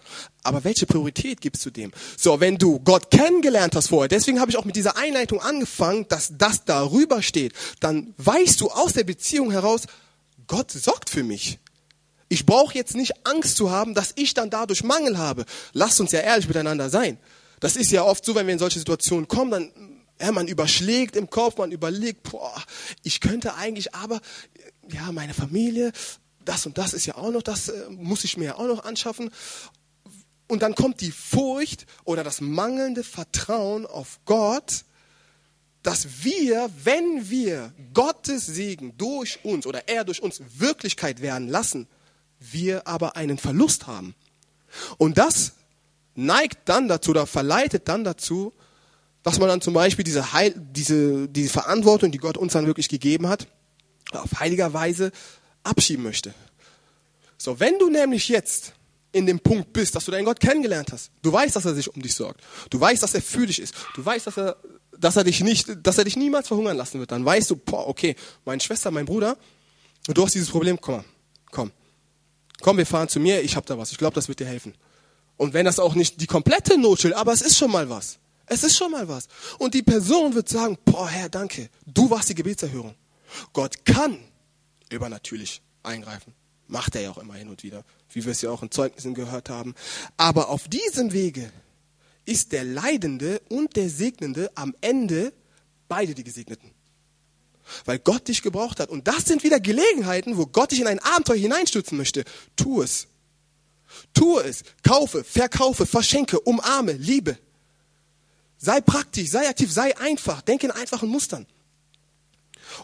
Speaker 1: Aber welche Priorität gibst du dem? So, wenn du Gott kennengelernt hast vorher, deswegen habe ich auch mit dieser Einleitung angefangen, dass das darüber steht, dann weißt du aus der Beziehung heraus, Gott sorgt für mich. Ich brauche jetzt nicht Angst zu haben, dass ich dann dadurch Mangel habe. Lasst uns ja ehrlich miteinander sein. Das ist ja oft so, wenn wir in solche Situationen kommen, dann ja, man überschlägt im Kopf, man überlegt, boah, ich könnte eigentlich, aber ja, meine Familie, das und das ist ja auch noch, das äh, muss ich mir ja auch noch anschaffen. Und dann kommt die Furcht oder das mangelnde Vertrauen auf Gott, dass wir, wenn wir Gottes Segen durch uns oder er durch uns Wirklichkeit werden lassen, wir aber einen Verlust haben. Und das neigt dann dazu oder verleitet dann dazu, dass man dann zum Beispiel diese, Heil, diese, diese Verantwortung, die Gott uns dann wirklich gegeben hat, auf heiliger Weise abschieben möchte. So, wenn du nämlich jetzt in dem Punkt bist, dass du deinen Gott kennengelernt hast, du weißt, dass er sich um dich sorgt, du weißt, dass er für dich ist, du weißt, dass er, dass er dich nicht, dass er dich niemals verhungern lassen wird, dann weißt du, boah, okay, meine Schwester, mein Bruder, du hast dieses Problem, komm komm, komm, wir fahren zu mir, ich hab da was, ich glaube, das wird dir helfen. Und wenn das auch nicht die komplette Not aber es ist schon mal was. Es ist schon mal was. Und die Person wird sagen, boah, Herr, danke, du warst die Gebetserhörung. Gott kann übernatürlich eingreifen. Macht er ja auch immer hin und wieder, wie wir es ja auch in Zeugnissen gehört haben. Aber auf diesem Wege ist der Leidende und der Segnende am Ende beide die Gesegneten. Weil Gott dich gebraucht hat. Und das sind wieder Gelegenheiten, wo Gott dich in ein Abenteuer hineinstürzen möchte. Tu es. Tu es. Kaufe, verkaufe, verschenke, umarme, liebe. Sei praktisch, sei aktiv, sei einfach. Denke in einfachen Mustern.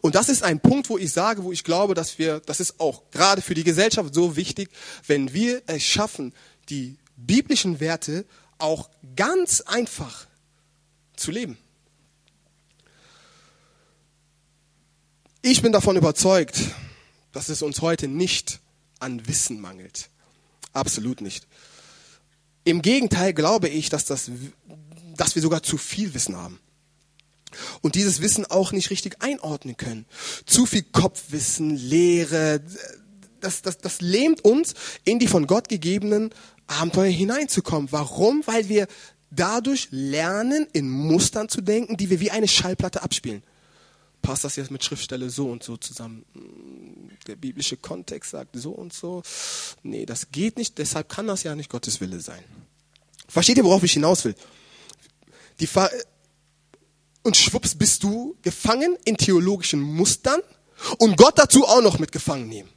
Speaker 1: Und das ist ein Punkt, wo ich sage, wo ich glaube, dass wir, das ist auch gerade für die Gesellschaft so wichtig, wenn wir es schaffen, die biblischen Werte auch ganz einfach zu leben. Ich bin davon überzeugt, dass es uns heute nicht an Wissen mangelt. Absolut nicht. Im Gegenteil glaube ich, dass, das, dass wir sogar zu viel Wissen haben und dieses Wissen auch nicht richtig einordnen können. Zu viel Kopfwissen, Lehre, das, das, das lähmt uns, in die von Gott gegebenen Abenteuer hineinzukommen. Warum? Weil wir dadurch lernen, in Mustern zu denken, die wir wie eine Schallplatte abspielen. Passt das jetzt mit Schriftstelle so und so zusammen? Der biblische Kontext sagt so und so. Nee, das geht nicht, deshalb kann das ja nicht Gottes Wille sein. Versteht ihr, worauf ich hinaus will? Die, und schwupps bist du gefangen in theologischen Mustern und Gott dazu auch noch mit gefangen nehmen.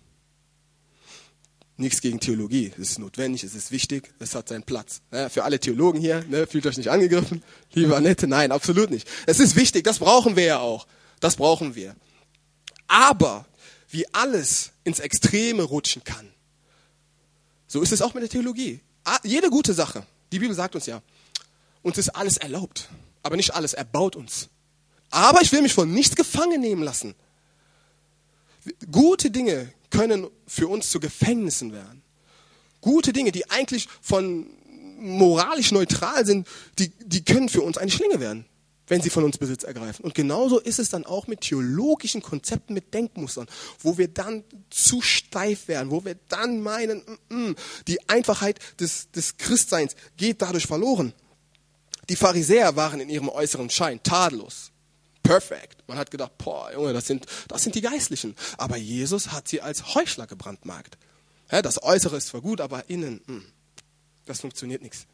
Speaker 1: Nichts gegen Theologie, es ist notwendig, es ist wichtig, es hat seinen Platz. Für alle Theologen hier, ne, fühlt euch nicht angegriffen, liebe Annette, nein, absolut nicht. Es ist wichtig, das brauchen wir ja auch, das brauchen wir. Aber wie alles ins Extreme rutschen kann, so ist es auch mit der Theologie. Jede gute Sache, die Bibel sagt uns ja, uns ist alles erlaubt aber nicht alles. Er baut uns. Aber ich will mich von nichts gefangen nehmen lassen. Gute Dinge können für uns zu Gefängnissen werden. Gute Dinge, die eigentlich von moralisch neutral sind, die, die können für uns eine Schlinge werden, wenn sie von uns Besitz ergreifen. Und genauso ist es dann auch mit theologischen Konzepten, mit Denkmustern, wo wir dann zu steif werden, wo wir dann meinen, mm, mm, die Einfachheit des, des Christseins geht dadurch verloren. Die Pharisäer waren in ihrem äußeren Schein tadellos. Perfekt. Man hat gedacht, boah, Junge, das sind, das sind die Geistlichen. Aber Jesus hat sie als Heuchler gebrandmarkt. Ja, das Äußere ist zwar gut, aber innen, mh, hm, das funktioniert nichts.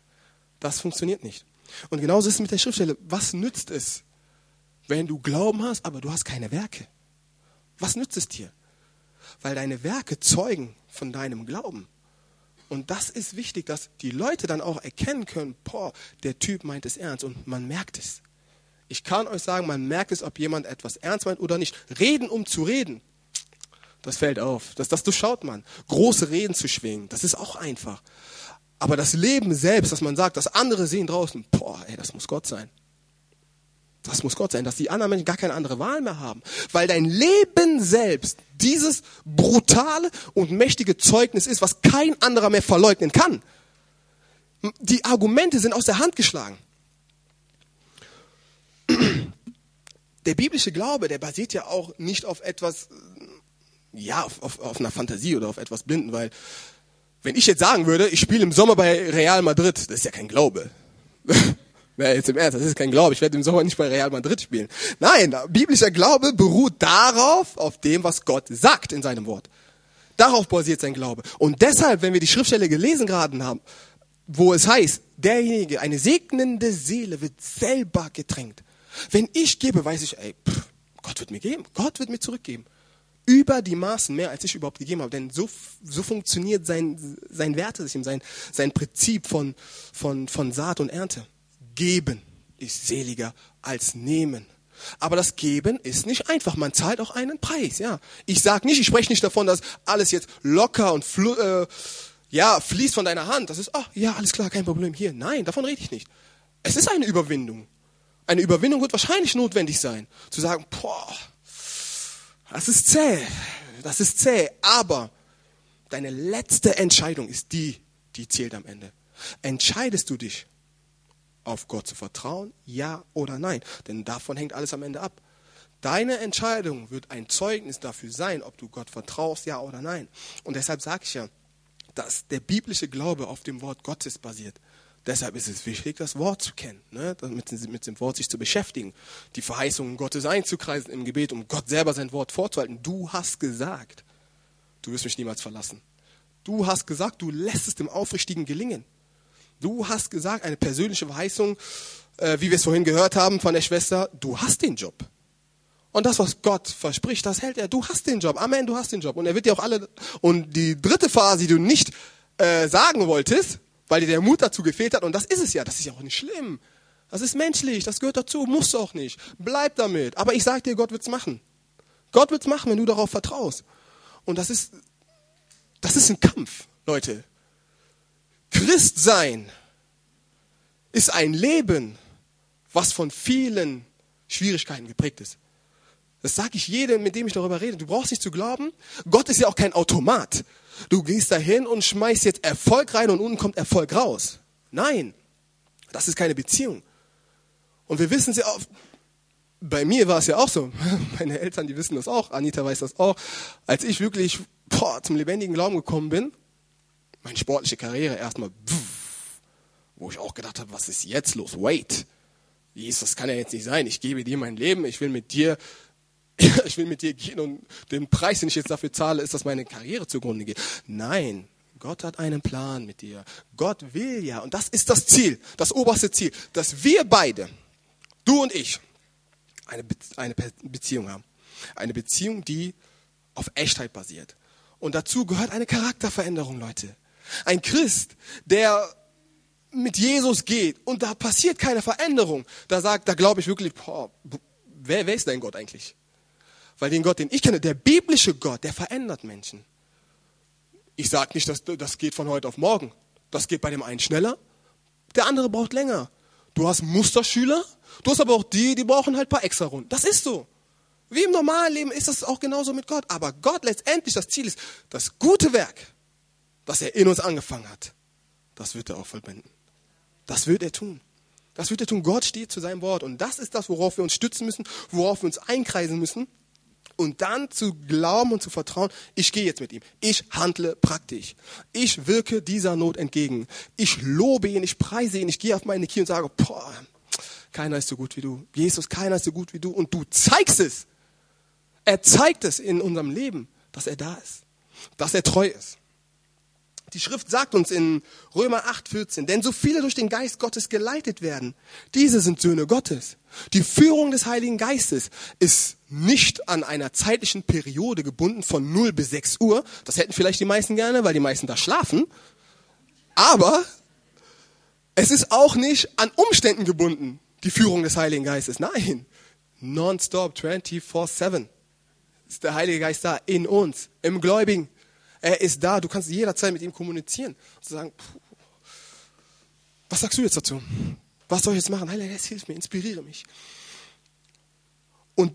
Speaker 1: Das funktioniert nicht. Und genauso ist es mit der Schriftstelle. Was nützt es, wenn du Glauben hast, aber du hast keine Werke? Was nützt es dir? Weil deine Werke zeugen von deinem Glauben. Und das ist wichtig, dass die Leute dann auch erkennen können, boah, der Typ meint es ernst und man merkt es. Ich kann euch sagen, man merkt es, ob jemand etwas ernst meint oder nicht. Reden, um zu reden, das fällt auf. Das, das durchschaut man. Große Reden zu schwingen, das ist auch einfach. Aber das Leben selbst, dass man sagt, das andere sehen draußen, boah, ey, das muss Gott sein. Das muss Gott sein, dass die anderen Menschen gar keine andere Wahl mehr haben. Weil dein Leben selbst dieses brutale und mächtige Zeugnis ist, was kein anderer mehr verleugnen kann. Die Argumente sind aus der Hand geschlagen. Der biblische Glaube, der basiert ja auch nicht auf etwas, ja, auf, auf, auf einer Fantasie oder auf etwas blinden, weil wenn ich jetzt sagen würde, ich spiele im Sommer bei Real Madrid, das ist ja kein Glaube. Ja, jetzt im Ernst, das ist kein Glaube. Ich werde im Sommer nicht bei Real Madrid spielen. Nein, biblischer Glaube beruht darauf, auf dem, was Gott sagt in seinem Wort. Darauf basiert sein Glaube. Und deshalb, wenn wir die Schriftstelle gelesen gerade haben, wo es heißt, derjenige, eine segnende Seele wird selber getränkt. Wenn ich gebe, weiß ich, ey, pff, Gott wird mir geben. Gott wird mir zurückgeben über die Maßen mehr, als ich überhaupt gegeben habe. Denn so, so funktioniert sein, sein Wertesystem, sein, sein Prinzip von, von, von Saat und Ernte. Geben ist seliger als nehmen. Aber das Geben ist nicht einfach. Man zahlt auch einen Preis. Ja, ich sage nicht, ich spreche nicht davon, dass alles jetzt locker und äh, ja fließt von deiner Hand. Das ist, ach ja, alles klar, kein Problem hier. Nein, davon rede ich nicht. Es ist eine Überwindung. Eine Überwindung wird wahrscheinlich notwendig sein, zu sagen, boah, das ist zäh. Das ist zäh. Aber deine letzte Entscheidung ist die, die zählt am Ende. Entscheidest du dich, auf Gott zu vertrauen, ja oder nein? Denn davon hängt alles am Ende ab. Deine Entscheidung wird ein Zeugnis dafür sein, ob du Gott vertraust, ja oder nein. Und deshalb sage ich ja, dass der biblische Glaube auf dem Wort Gottes basiert. Deshalb ist es wichtig, das Wort zu kennen, ne? mit, mit dem Wort sich zu beschäftigen, die Verheißungen Gottes einzukreisen im Gebet, um Gott selber sein Wort vorzuhalten. Du hast gesagt, du wirst mich niemals verlassen. Du hast gesagt, du lässt es dem Aufrichtigen gelingen. Du hast gesagt, eine persönliche Verheißung, äh, wie wir es vorhin gehört haben von der Schwester, du hast den Job. Und das, was Gott verspricht, das hält er. Du hast den Job. Amen, du hast den Job. Und er wird dir auch alle. Und die dritte Phase, die du nicht äh, sagen wolltest, weil dir der Mut dazu gefehlt hat. Und das ist es ja. Das ist ja auch nicht schlimm. Das ist menschlich. Das gehört dazu. Musst du auch nicht. Bleib damit. Aber ich sag dir, Gott wird's machen. Gott wird's machen, wenn du darauf vertraust. Und das ist, das ist ein Kampf, Leute. Christ sein ist ein Leben, was von vielen Schwierigkeiten geprägt ist. Das sage ich jedem, mit dem ich darüber rede. Du brauchst nicht zu glauben. Gott ist ja auch kein Automat. Du gehst dahin und schmeißt jetzt Erfolg rein und unten kommt Erfolg raus. Nein, das ist keine Beziehung. Und wir wissen sie auch, bei mir war es ja auch so. Meine Eltern, die wissen das auch. Anita weiß das auch. Als ich wirklich boah, zum lebendigen Glauben gekommen bin, meine sportliche Karriere erstmal, wo ich auch gedacht habe, was ist jetzt los? Wait. Jesus, das kann ja jetzt nicht sein. Ich gebe dir mein Leben. Ich will mit dir ich will mit dir gehen und den Preis, den ich jetzt dafür zahle, ist, dass meine Karriere zugrunde geht. Nein, Gott hat einen Plan mit dir. Gott will ja, und das ist das Ziel, das oberste Ziel, dass wir beide, du und ich, eine, Be eine Beziehung haben. Eine Beziehung, die auf Echtheit basiert. Und dazu gehört eine Charakterveränderung, Leute. Ein Christ, der mit Jesus geht und da passiert keine Veränderung, da sagt, da glaube ich wirklich, boah, wer, wer ist dein Gott eigentlich? Weil den Gott, den ich kenne, der biblische Gott, der verändert Menschen. Ich sage nicht, dass das geht von heute auf morgen. Das geht bei dem einen schneller, der andere braucht länger. Du hast Musterschüler, du hast aber auch die, die brauchen halt ein paar extra Runden. Das ist so. Wie im normalen Leben ist das auch genauso mit Gott. Aber Gott letztendlich, das Ziel ist, das gute Werk, das er in uns angefangen hat, das wird er auch vollbringen. Das wird er tun. Das wird er tun. Gott steht zu seinem Wort. Und das ist das, worauf wir uns stützen müssen, worauf wir uns einkreisen müssen und dann zu glauben und zu vertrauen, ich gehe jetzt mit ihm. Ich handle praktisch. Ich wirke dieser Not entgegen. Ich lobe ihn, ich preise ihn, ich gehe auf meine Knie und sage, boah, keiner ist so gut wie du. Jesus, keiner ist so gut wie du. Und du zeigst es. Er zeigt es in unserem Leben, dass er da ist, dass er treu ist. Die Schrift sagt uns in Römer 8,14, denn so viele durch den Geist Gottes geleitet werden, diese sind Söhne Gottes. Die Führung des Heiligen Geistes ist nicht an einer zeitlichen Periode gebunden von 0 bis 6 Uhr. Das hätten vielleicht die meisten gerne, weil die meisten da schlafen. Aber es ist auch nicht an Umständen gebunden, die Führung des Heiligen Geistes. Nein, nonstop, 24-7 ist der Heilige Geist da in uns, im Gläubigen. Er ist da, du kannst jederzeit mit ihm kommunizieren. Und sagen, was sagst du jetzt dazu? Was soll ich jetzt machen? Heiliger Geist, hilf mir, inspiriere mich. Und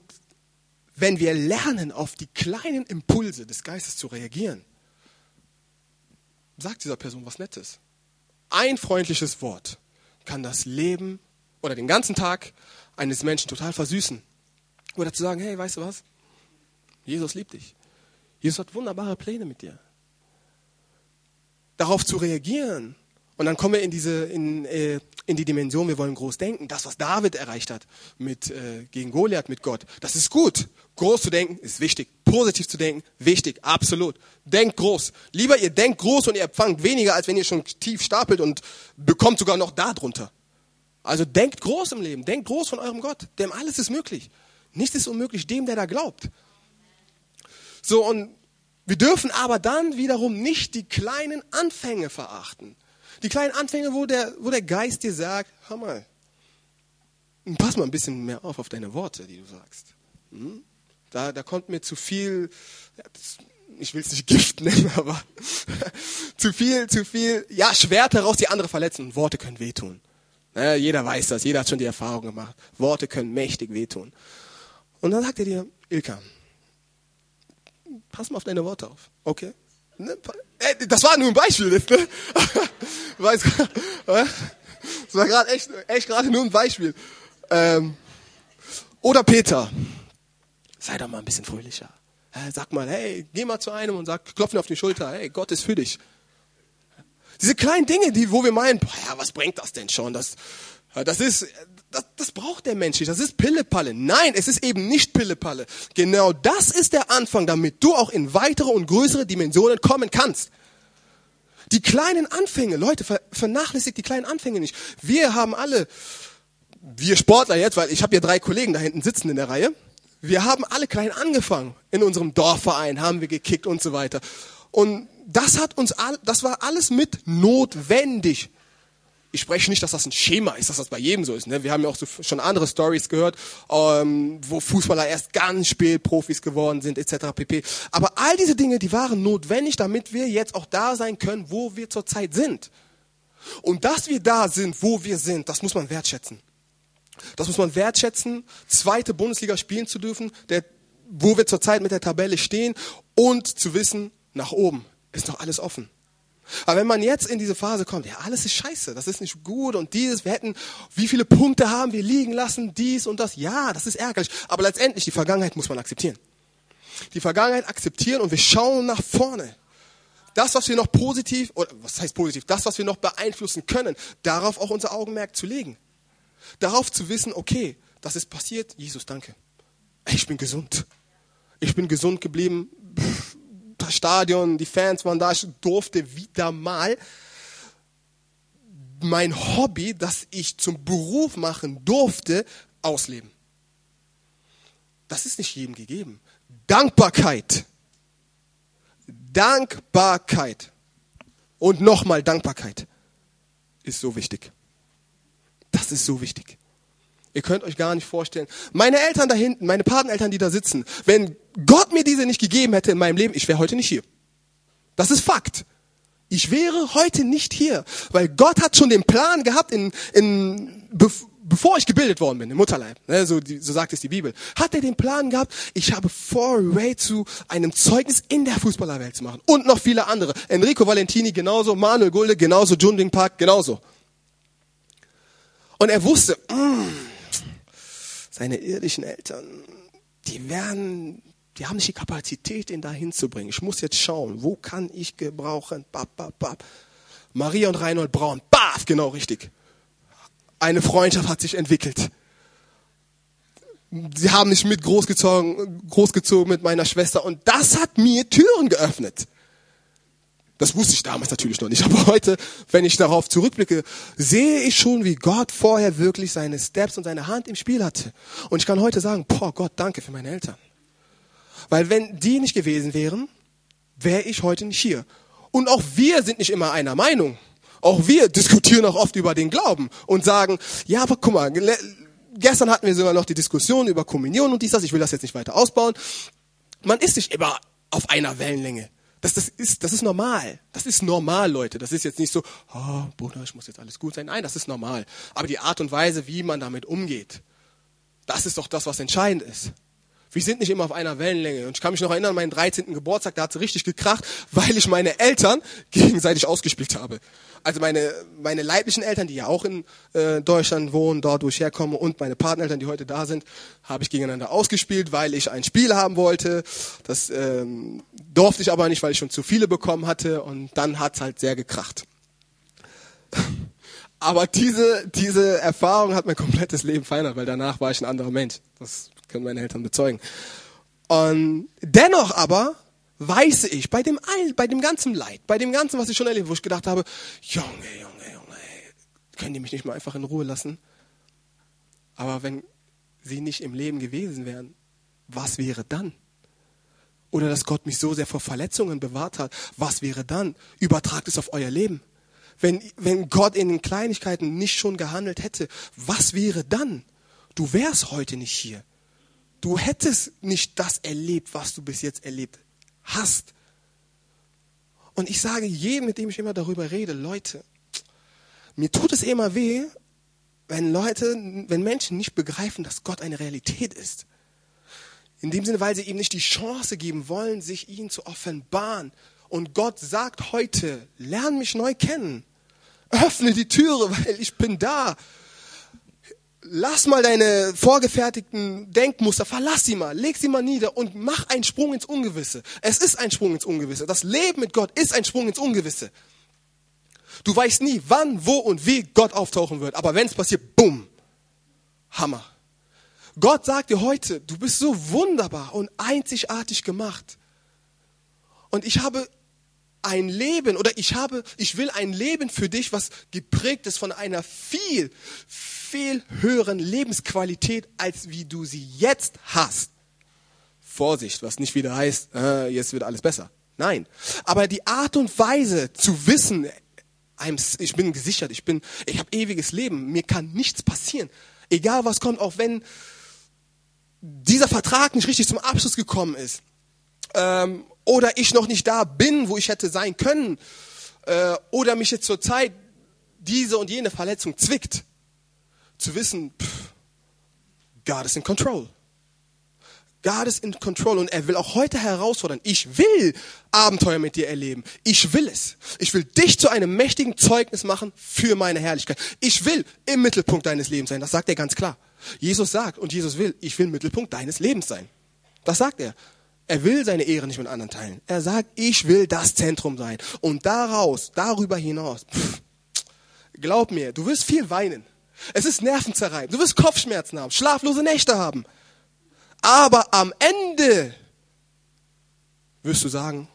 Speaker 1: wenn wir lernen, auf die kleinen Impulse des Geistes zu reagieren, sagt dieser Person was Nettes. Ein freundliches Wort kann das Leben oder den ganzen Tag eines Menschen total versüßen. Oder zu sagen, hey, weißt du was? Jesus liebt dich. Jesus hat wunderbare Pläne mit dir. Darauf zu reagieren. Und dann kommen wir in diese, in, äh, in die Dimension, wir wollen groß denken. Das, was David erreicht hat mit, äh, gegen Goliath mit Gott, das ist gut. Groß zu denken ist wichtig. Positiv zu denken, wichtig, absolut. Denkt groß. Lieber ihr denkt groß und ihr empfangt weniger, als wenn ihr schon tief stapelt und bekommt sogar noch da drunter. Also denkt groß im Leben. Denkt groß von eurem Gott. Dem alles ist möglich. Nichts ist unmöglich dem, der da glaubt. So, und wir dürfen aber dann wiederum nicht die kleinen Anfänge verachten. Die kleinen Anfänge, wo der, wo der Geist dir sagt, hör mal, pass mal ein bisschen mehr auf auf deine Worte, die du sagst. Hm? Da, da kommt mir zu viel, ich will es nicht Gift nennen, aber zu viel, zu viel, ja, Schwerte raus, die andere verletzen. Worte können wehtun. Ja, jeder weiß das, jeder hat schon die Erfahrung gemacht. Worte können mächtig wehtun. Und dann sagt er dir, Ilka, pass mal auf deine Worte auf. Okay? Ne? Das war nur ein Beispiel jetzt, ne? Das war gerade echt, echt gerade nur ein Beispiel. Ähm, oder Peter, sei doch mal ein bisschen fröhlicher. Sag mal, hey, geh mal zu einem und sag, klopf mir auf die Schulter, hey, Gott ist für dich. Diese kleinen Dinge, die, wo wir meinen, boah, ja, was bringt das denn schon? Das, das ist, das, das braucht der Mensch nicht. Das ist Pillepalle. Nein, es ist eben nicht Pillepalle. Genau das ist der Anfang, damit du auch in weitere und größere Dimensionen kommen kannst. Die kleinen Anfänge, Leute, vernachlässigt die kleinen Anfänge nicht. Wir haben alle, wir Sportler jetzt, weil ich habe hier drei Kollegen da hinten sitzen in der Reihe. Wir haben alle klein angefangen. In unserem Dorfverein haben wir gekickt und so weiter. Und das hat uns, all, das war alles mit notwendig ich spreche nicht, dass das ein Schema ist, dass das bei jedem so ist. Ne? Wir haben ja auch so schon andere Stories gehört, ähm, wo Fußballer erst ganz spät Profis geworden sind, etc. pp. Aber all diese Dinge, die waren notwendig, damit wir jetzt auch da sein können, wo wir zurzeit sind. Und dass wir da sind, wo wir sind, das muss man wertschätzen. Das muss man wertschätzen, zweite Bundesliga spielen zu dürfen, der, wo wir zurzeit mit der Tabelle stehen und zu wissen, nach oben ist noch alles offen. Aber wenn man jetzt in diese Phase kommt, ja, alles ist scheiße, das ist nicht gut und dieses, wir hätten, wie viele Punkte haben wir liegen lassen, dies und das, ja, das ist ärgerlich. Aber letztendlich, die Vergangenheit muss man akzeptieren. Die Vergangenheit akzeptieren und wir schauen nach vorne. Das, was wir noch positiv, oder was heißt positiv, das, was wir noch beeinflussen können, darauf auch unser Augenmerk zu legen. Darauf zu wissen, okay, das ist passiert, Jesus, danke. Ich bin gesund. Ich bin gesund geblieben. Pff, Stadion, die Fans waren da, ich durfte wieder mal mein Hobby, das ich zum Beruf machen durfte, ausleben. Das ist nicht jedem gegeben. Dankbarkeit. Dankbarkeit. Und nochmal Dankbarkeit ist so wichtig. Das ist so wichtig. Ihr könnt euch gar nicht vorstellen. Meine Eltern da hinten, meine Pateneltern, die da sitzen, wenn Gott mir diese nicht gegeben hätte in meinem Leben, ich wäre heute nicht hier. Das ist Fakt. Ich wäre heute nicht hier, weil Gott hat schon den Plan gehabt, in, in, bevor ich gebildet worden bin, im Mutterleib, ne, so, die, so sagt es die Bibel, hat er den Plan gehabt, ich habe vor, Ray zu einem Zeugnis in der Fußballerwelt zu machen. Und noch viele andere. Enrico Valentini genauso, Manuel Gulde genauso, Junding Park genauso. Und er wusste, mh, mm, seine irdischen Eltern, die werden, die haben nicht die Kapazität, ihn da hinzubringen. Ich muss jetzt schauen, wo kann ich gebrauchen? Bap, bap, bap. Maria und Reinhold Braun, baf, genau richtig. Eine Freundschaft hat sich entwickelt. Sie haben mich mit großgezogen, großgezogen mit meiner Schwester und das hat mir Türen geöffnet. Das wusste ich damals natürlich noch nicht, aber heute, wenn ich darauf zurückblicke, sehe ich schon, wie Gott vorher wirklich seine Steps und seine Hand im Spiel hatte. Und ich kann heute sagen, boah, Gott, danke für meine Eltern. Weil wenn die nicht gewesen wären, wäre ich heute nicht hier. Und auch wir sind nicht immer einer Meinung. Auch wir diskutieren auch oft über den Glauben und sagen, ja, aber guck mal, gestern hatten wir sogar noch die Diskussion über Kommunion und dies, das. Ich will das jetzt nicht weiter ausbauen. Man ist nicht immer auf einer Wellenlänge. Das, das, ist, das ist normal. Das ist normal, Leute. Das ist jetzt nicht so, oh, Bruder, ich muss jetzt alles gut sein. Nein, das ist normal. Aber die Art und Weise, wie man damit umgeht, das ist doch das, was entscheidend ist. Wir sind nicht immer auf einer Wellenlänge. Und ich kann mich noch erinnern, an meinen 13. Geburtstag, da hat es richtig gekracht, weil ich meine Eltern gegenseitig ausgespielt habe. Also meine, meine leiblichen Eltern, die ja auch in äh, Deutschland wohnen, dort wo ich herkomme, und meine Partnereltern, die heute da sind, habe ich gegeneinander ausgespielt, weil ich ein Spiel haben wollte. Das ähm, durfte ich aber nicht, weil ich schon zu viele bekommen hatte. Und dann hat's halt sehr gekracht. Aber diese, diese Erfahrung hat mein komplettes Leben verändert, weil danach war ich ein anderer Mensch. Das können meine Eltern bezeugen. Und dennoch aber weiß ich, bei dem all, bei dem ganzen Leid, bei dem ganzen, was ich schon erlebt, wo ich gedacht habe, Junge, Junge, Junge, können die mich nicht mal einfach in Ruhe lassen? Aber wenn sie nicht im Leben gewesen wären, was wäre dann? Oder dass Gott mich so sehr vor Verletzungen bewahrt hat, was wäre dann? Übertragt es auf euer Leben. Wenn, wenn Gott in den Kleinigkeiten nicht schon gehandelt hätte, was wäre dann? Du wärst heute nicht hier. Du hättest nicht das erlebt, was du bis jetzt erlebt hast. Und ich sage jedem, mit dem ich immer darüber rede, Leute, mir tut es immer weh, wenn Leute, wenn Menschen nicht begreifen, dass Gott eine Realität ist. In dem Sinne, weil sie ihm nicht die Chance geben wollen, sich ihn zu offenbaren, und Gott sagt heute, lern mich neu kennen. Öffne die Türe, weil ich bin da. Lass mal deine vorgefertigten Denkmuster, verlass sie mal, leg sie mal nieder und mach einen Sprung ins Ungewisse. Es ist ein Sprung ins Ungewisse. Das Leben mit Gott ist ein Sprung ins Ungewisse. Du weißt nie, wann, wo und wie Gott auftauchen wird. Aber wenn es passiert, bumm, Hammer. Gott sagt dir heute, du bist so wunderbar und einzigartig gemacht. Und ich habe ein Leben oder ich habe, ich will ein Leben für dich, was geprägt ist von einer viel, viel höheren Lebensqualität, als wie du sie jetzt hast. Vorsicht, was nicht wieder heißt, äh, jetzt wird alles besser. Nein. Aber die Art und Weise zu wissen, ich bin gesichert, ich ich habe ewiges Leben, mir kann nichts passieren. Egal was kommt, auch wenn dieser Vertrag nicht richtig zum Abschluss gekommen ist. Ähm, oder ich noch nicht da bin, wo ich hätte sein können, äh, oder mich jetzt zur Zeit diese und jene Verletzung zwickt, zu wissen, pff, God is in control. God is in control und er will auch heute herausfordern. Ich will Abenteuer mit dir erleben. Ich will es. Ich will dich zu einem mächtigen Zeugnis machen für meine Herrlichkeit. Ich will im Mittelpunkt deines Lebens sein. Das sagt er ganz klar. Jesus sagt und Jesus will, ich will Mittelpunkt deines Lebens sein. Das sagt er. Er will seine Ehre nicht mit anderen teilen. Er sagt, ich will das Zentrum sein. Und daraus, darüber hinaus, pff, glaub mir, du wirst viel weinen. Es ist nervenzerreibend. Du wirst Kopfschmerzen haben, schlaflose Nächte haben. Aber am Ende wirst du sagen,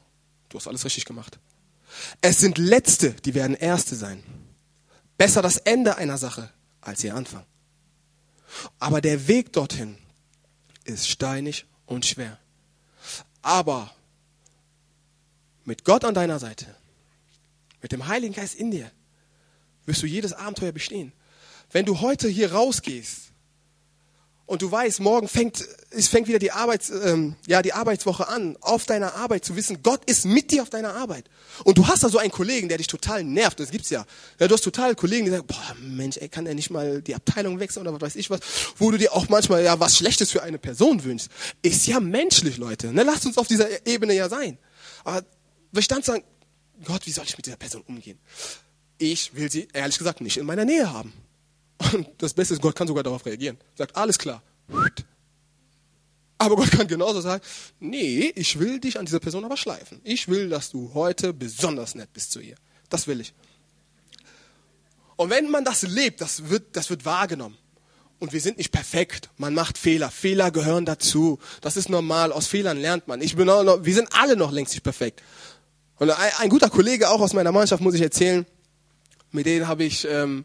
Speaker 1: du hast alles richtig gemacht. Es sind Letzte, die werden Erste sein. Besser das Ende einer Sache als ihr Anfang. Aber der Weg dorthin ist steinig und schwer. Aber mit Gott an deiner Seite, mit dem Heiligen Geist in dir, wirst du jedes Abenteuer bestehen. Wenn du heute hier rausgehst und du weißt, morgen fängt, es fängt wieder die, Arbeits, ähm, ja, die Arbeitswoche an, auf deiner Arbeit zu wissen, Gott ist mit dir auf deiner Arbeit. Und du hast da so einen Kollegen, der dich total nervt, das gibt's ja. ja du hast total Kollegen, die sagen, boah, Mensch, ey, kann er nicht mal die Abteilung wechseln oder was weiß ich was, wo du dir auch manchmal ja was Schlechtes für eine Person wünschst. Ist ja menschlich, Leute. Ne? Lasst uns auf dieser Ebene ja sein. Aber Verstand sagen, Gott, wie soll ich mit dieser Person umgehen? Ich will sie, ehrlich gesagt, nicht in meiner Nähe haben. Und das Beste ist, Gott kann sogar darauf reagieren. Sagt, alles klar. Aber Gott kann genauso sagen, nee, ich will dich an dieser Person aber schleifen. Ich will, dass du heute besonders nett bist zu ihr. Das will ich. Und wenn man das lebt, das wird, das wird wahrgenommen. Und wir sind nicht perfekt. Man macht Fehler. Fehler gehören dazu. Das ist normal. Aus Fehlern lernt man. Ich bin auch noch, wir sind alle noch längst nicht perfekt. Und ein, ein guter Kollege auch aus meiner Mannschaft muss ich erzählen. Mit denen habe ich ähm,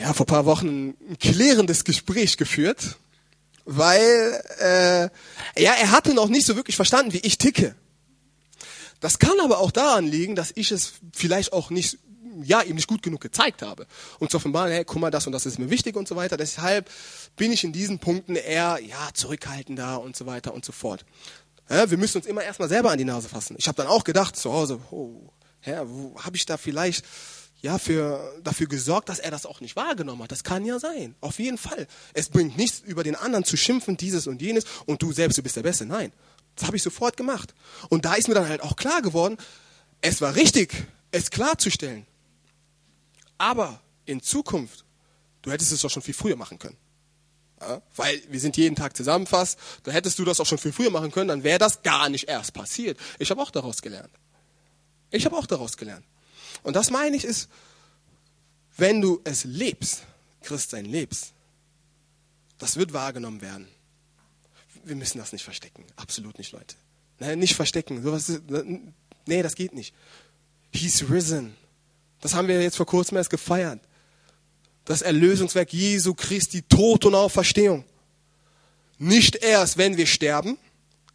Speaker 1: ja, vor paar Wochen ein klärendes Gespräch geführt, weil äh, ja, er hatte noch nicht so wirklich verstanden, wie ich ticke. Das kann aber auch daran liegen, dass ich es vielleicht auch nicht ja, ihm nicht gut genug gezeigt habe. Um zu offenbaren, hey, guck mal, das und das ist mir wichtig und so weiter. Deshalb bin ich in diesen Punkten eher, ja, zurückhaltender und so weiter und so fort. Ja, wir müssen uns immer erstmal selber an die Nase fassen. Ich habe dann auch gedacht zu Hause, oh, wo habe ich da vielleicht ja, für, dafür gesorgt, dass er das auch nicht wahrgenommen hat. Das kann ja sein. Auf jeden Fall. Es bringt nichts, über den anderen zu schimpfen, dieses und jenes, und du selbst, du bist der Beste. Nein. Das habe ich sofort gemacht. Und da ist mir dann halt auch klar geworden, es war richtig, es klarzustellen. Aber in Zukunft, du hättest es doch schon viel früher machen können. Ja, weil wir sind jeden Tag zusammen fast, da hättest du das auch schon viel früher machen können, dann wäre das gar nicht erst passiert. Ich habe auch daraus gelernt. Ich habe auch daraus gelernt. Und das meine ich ist, wenn du es lebst, Christsein lebst, das wird wahrgenommen werden. Wir müssen das nicht verstecken. Absolut nicht, Leute. Nein, nicht verstecken. Sowas ist, nee, das geht nicht. He's risen. Das haben wir jetzt vor kurzem erst gefeiert. Das Erlösungswerk Jesu Christi, Tod und Auferstehung. Nicht erst, wenn wir sterben,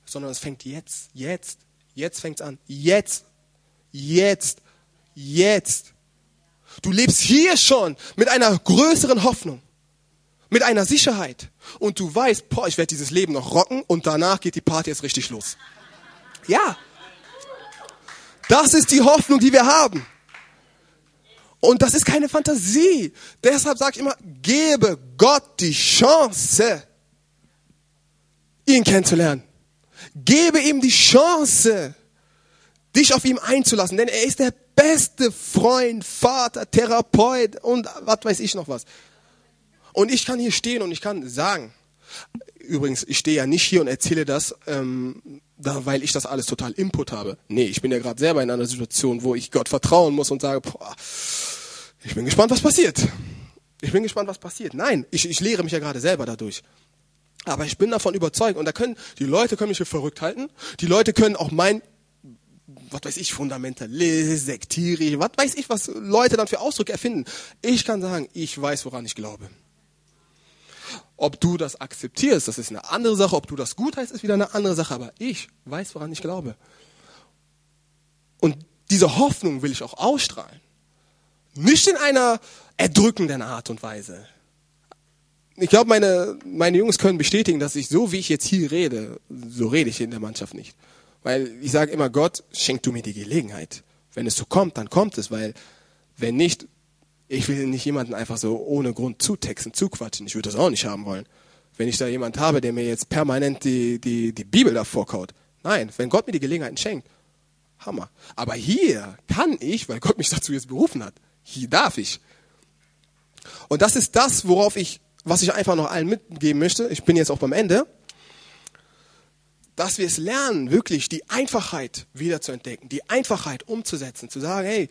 Speaker 1: sondern es fängt jetzt, jetzt, jetzt fängt es an. Jetzt, jetzt jetzt. Du lebst hier schon mit einer größeren Hoffnung, mit einer Sicherheit. Und du weißt, boah, ich werde dieses Leben noch rocken und danach geht die Party jetzt richtig los. Ja. Das ist die Hoffnung, die wir haben. Und das ist keine Fantasie. Deshalb sage ich immer, gebe Gott die Chance, ihn kennenzulernen. Gebe ihm die Chance, dich auf ihn einzulassen, denn er ist der beste Freund, Vater, Therapeut und was weiß ich noch was. Und ich kann hier stehen und ich kann sagen, übrigens, ich stehe ja nicht hier und erzähle das, ähm, da, weil ich das alles total Input habe. Nee, ich bin ja gerade selber in einer Situation, wo ich Gott vertrauen muss und sage, boah, ich bin gespannt, was passiert. Ich bin gespannt, was passiert. Nein, ich, ich lehre mich ja gerade selber dadurch. Aber ich bin davon überzeugt und da können die Leute können mich für verrückt halten. Die Leute können auch meinen, was weiß ich, Fundamentalist, sektierisch, was weiß ich, was Leute dann für Ausdrücke erfinden. Ich kann sagen, ich weiß, woran ich glaube. Ob du das akzeptierst, das ist eine andere Sache. Ob du das gut heißt, ist wieder eine andere Sache. Aber ich weiß, woran ich glaube. Und diese Hoffnung will ich auch ausstrahlen. Nicht in einer erdrückenden Art und Weise. Ich glaube, meine, meine Jungs können bestätigen, dass ich so, wie ich jetzt hier rede, so rede ich in der Mannschaft nicht. Weil ich sage immer, Gott, schenk du mir die Gelegenheit. Wenn es so kommt, dann kommt es, weil wenn nicht, ich will nicht jemanden einfach so ohne Grund zutexten, zuquatschen. Ich würde das auch nicht haben wollen. Wenn ich da jemand habe, der mir jetzt permanent die, die, die Bibel davor kaut. Nein, wenn Gott mir die Gelegenheiten schenkt, Hammer. Aber hier kann ich, weil Gott mich dazu jetzt berufen hat, hier darf ich. Und das ist das, worauf ich, was ich einfach noch allen mitgeben möchte. Ich bin jetzt auch beim Ende dass wir es lernen, wirklich die Einfachheit wieder zu entdecken, die Einfachheit umzusetzen, zu sagen, hey,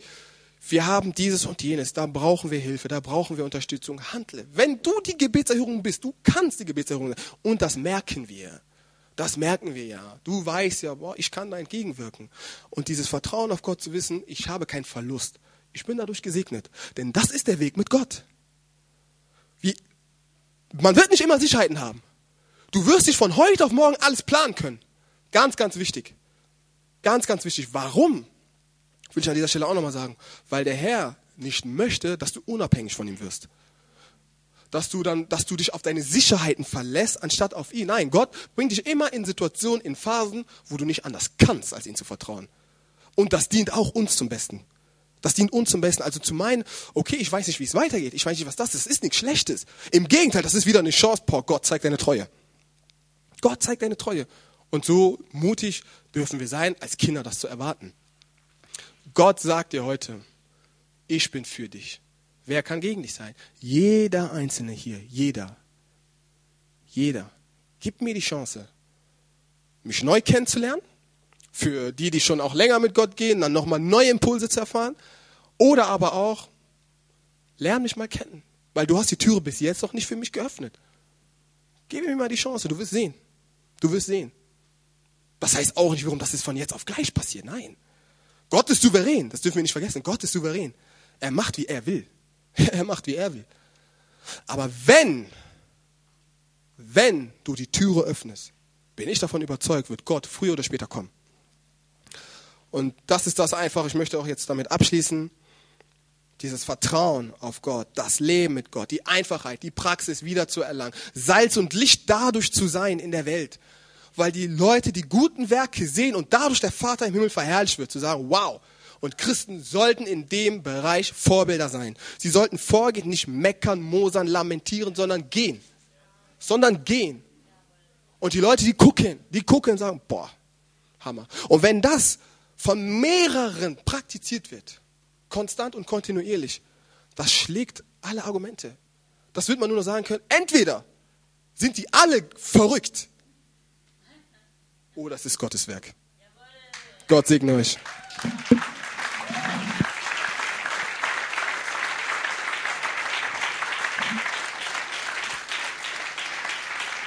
Speaker 1: wir haben dieses und jenes, da brauchen wir Hilfe, da brauchen wir Unterstützung, handle. Wenn du die Gebetserhörung bist, du kannst die Gebetserhörung sein. Und das merken wir. Das merken wir ja. Du weißt ja, boah, ich kann da entgegenwirken. Und dieses Vertrauen auf Gott zu wissen, ich habe keinen Verlust. Ich bin dadurch gesegnet. Denn das ist der Weg mit Gott. Wie, man wird nicht immer Sicherheiten haben. Du wirst dich von heute auf morgen alles planen können. Ganz, ganz wichtig. Ganz, ganz wichtig. Warum? Will ich an dieser Stelle auch nochmal sagen. Weil der Herr nicht möchte, dass du unabhängig von ihm wirst. Dass du dann, dass du dich auf deine Sicherheiten verlässt, anstatt auf ihn. Nein, Gott bringt dich immer in Situationen, in Phasen, wo du nicht anders kannst, als ihm zu vertrauen. Und das dient auch uns zum Besten. Das dient uns zum Besten. Also zu meinen, okay, ich weiß nicht, wie es weitergeht. Ich weiß nicht, was das ist. Das ist nichts Schlechtes. Im Gegenteil, das ist wieder eine Chance. Boah, Gott zeigt deine Treue. Gott zeigt deine Treue. Und so mutig dürfen wir sein, als Kinder das zu erwarten. Gott sagt dir heute, ich bin für dich. Wer kann gegen dich sein? Jeder Einzelne hier, jeder. Jeder. Gib mir die Chance, mich neu kennenzulernen. Für die, die schon auch länger mit Gott gehen, dann nochmal neue Impulse zu erfahren. Oder aber auch, lern mich mal kennen. Weil du hast die Türe bis jetzt noch nicht für mich geöffnet. Gib mir mal die Chance, du wirst sehen. Du wirst sehen. Das heißt auch nicht, warum das ist von jetzt auf gleich passiert. Nein. Gott ist souverän. Das dürfen wir nicht vergessen. Gott ist souverän. Er macht, wie er will. er macht, wie er will. Aber wenn, wenn du die Türe öffnest, bin ich davon überzeugt, wird Gott früher oder später kommen. Und das ist das einfach. Ich möchte auch jetzt damit abschließen. Dieses Vertrauen auf Gott, das Leben mit Gott, die Einfachheit, die Praxis wieder zu erlangen, Salz und Licht dadurch zu sein in der Welt weil die Leute die guten Werke sehen und dadurch der Vater im Himmel verherrlicht wird, zu sagen, wow. Und Christen sollten in dem Bereich Vorbilder sein. Sie sollten vorgehen, nicht meckern, mosern, lamentieren, sondern gehen. Sondern gehen. Und die Leute, die gucken, die gucken und sagen, boah, Hammer. Und wenn das von mehreren praktiziert wird, konstant und kontinuierlich, das schlägt alle Argumente. Das wird man nur noch sagen können, entweder sind die alle verrückt, oder es ist Gottes Werk. Gott segne euch.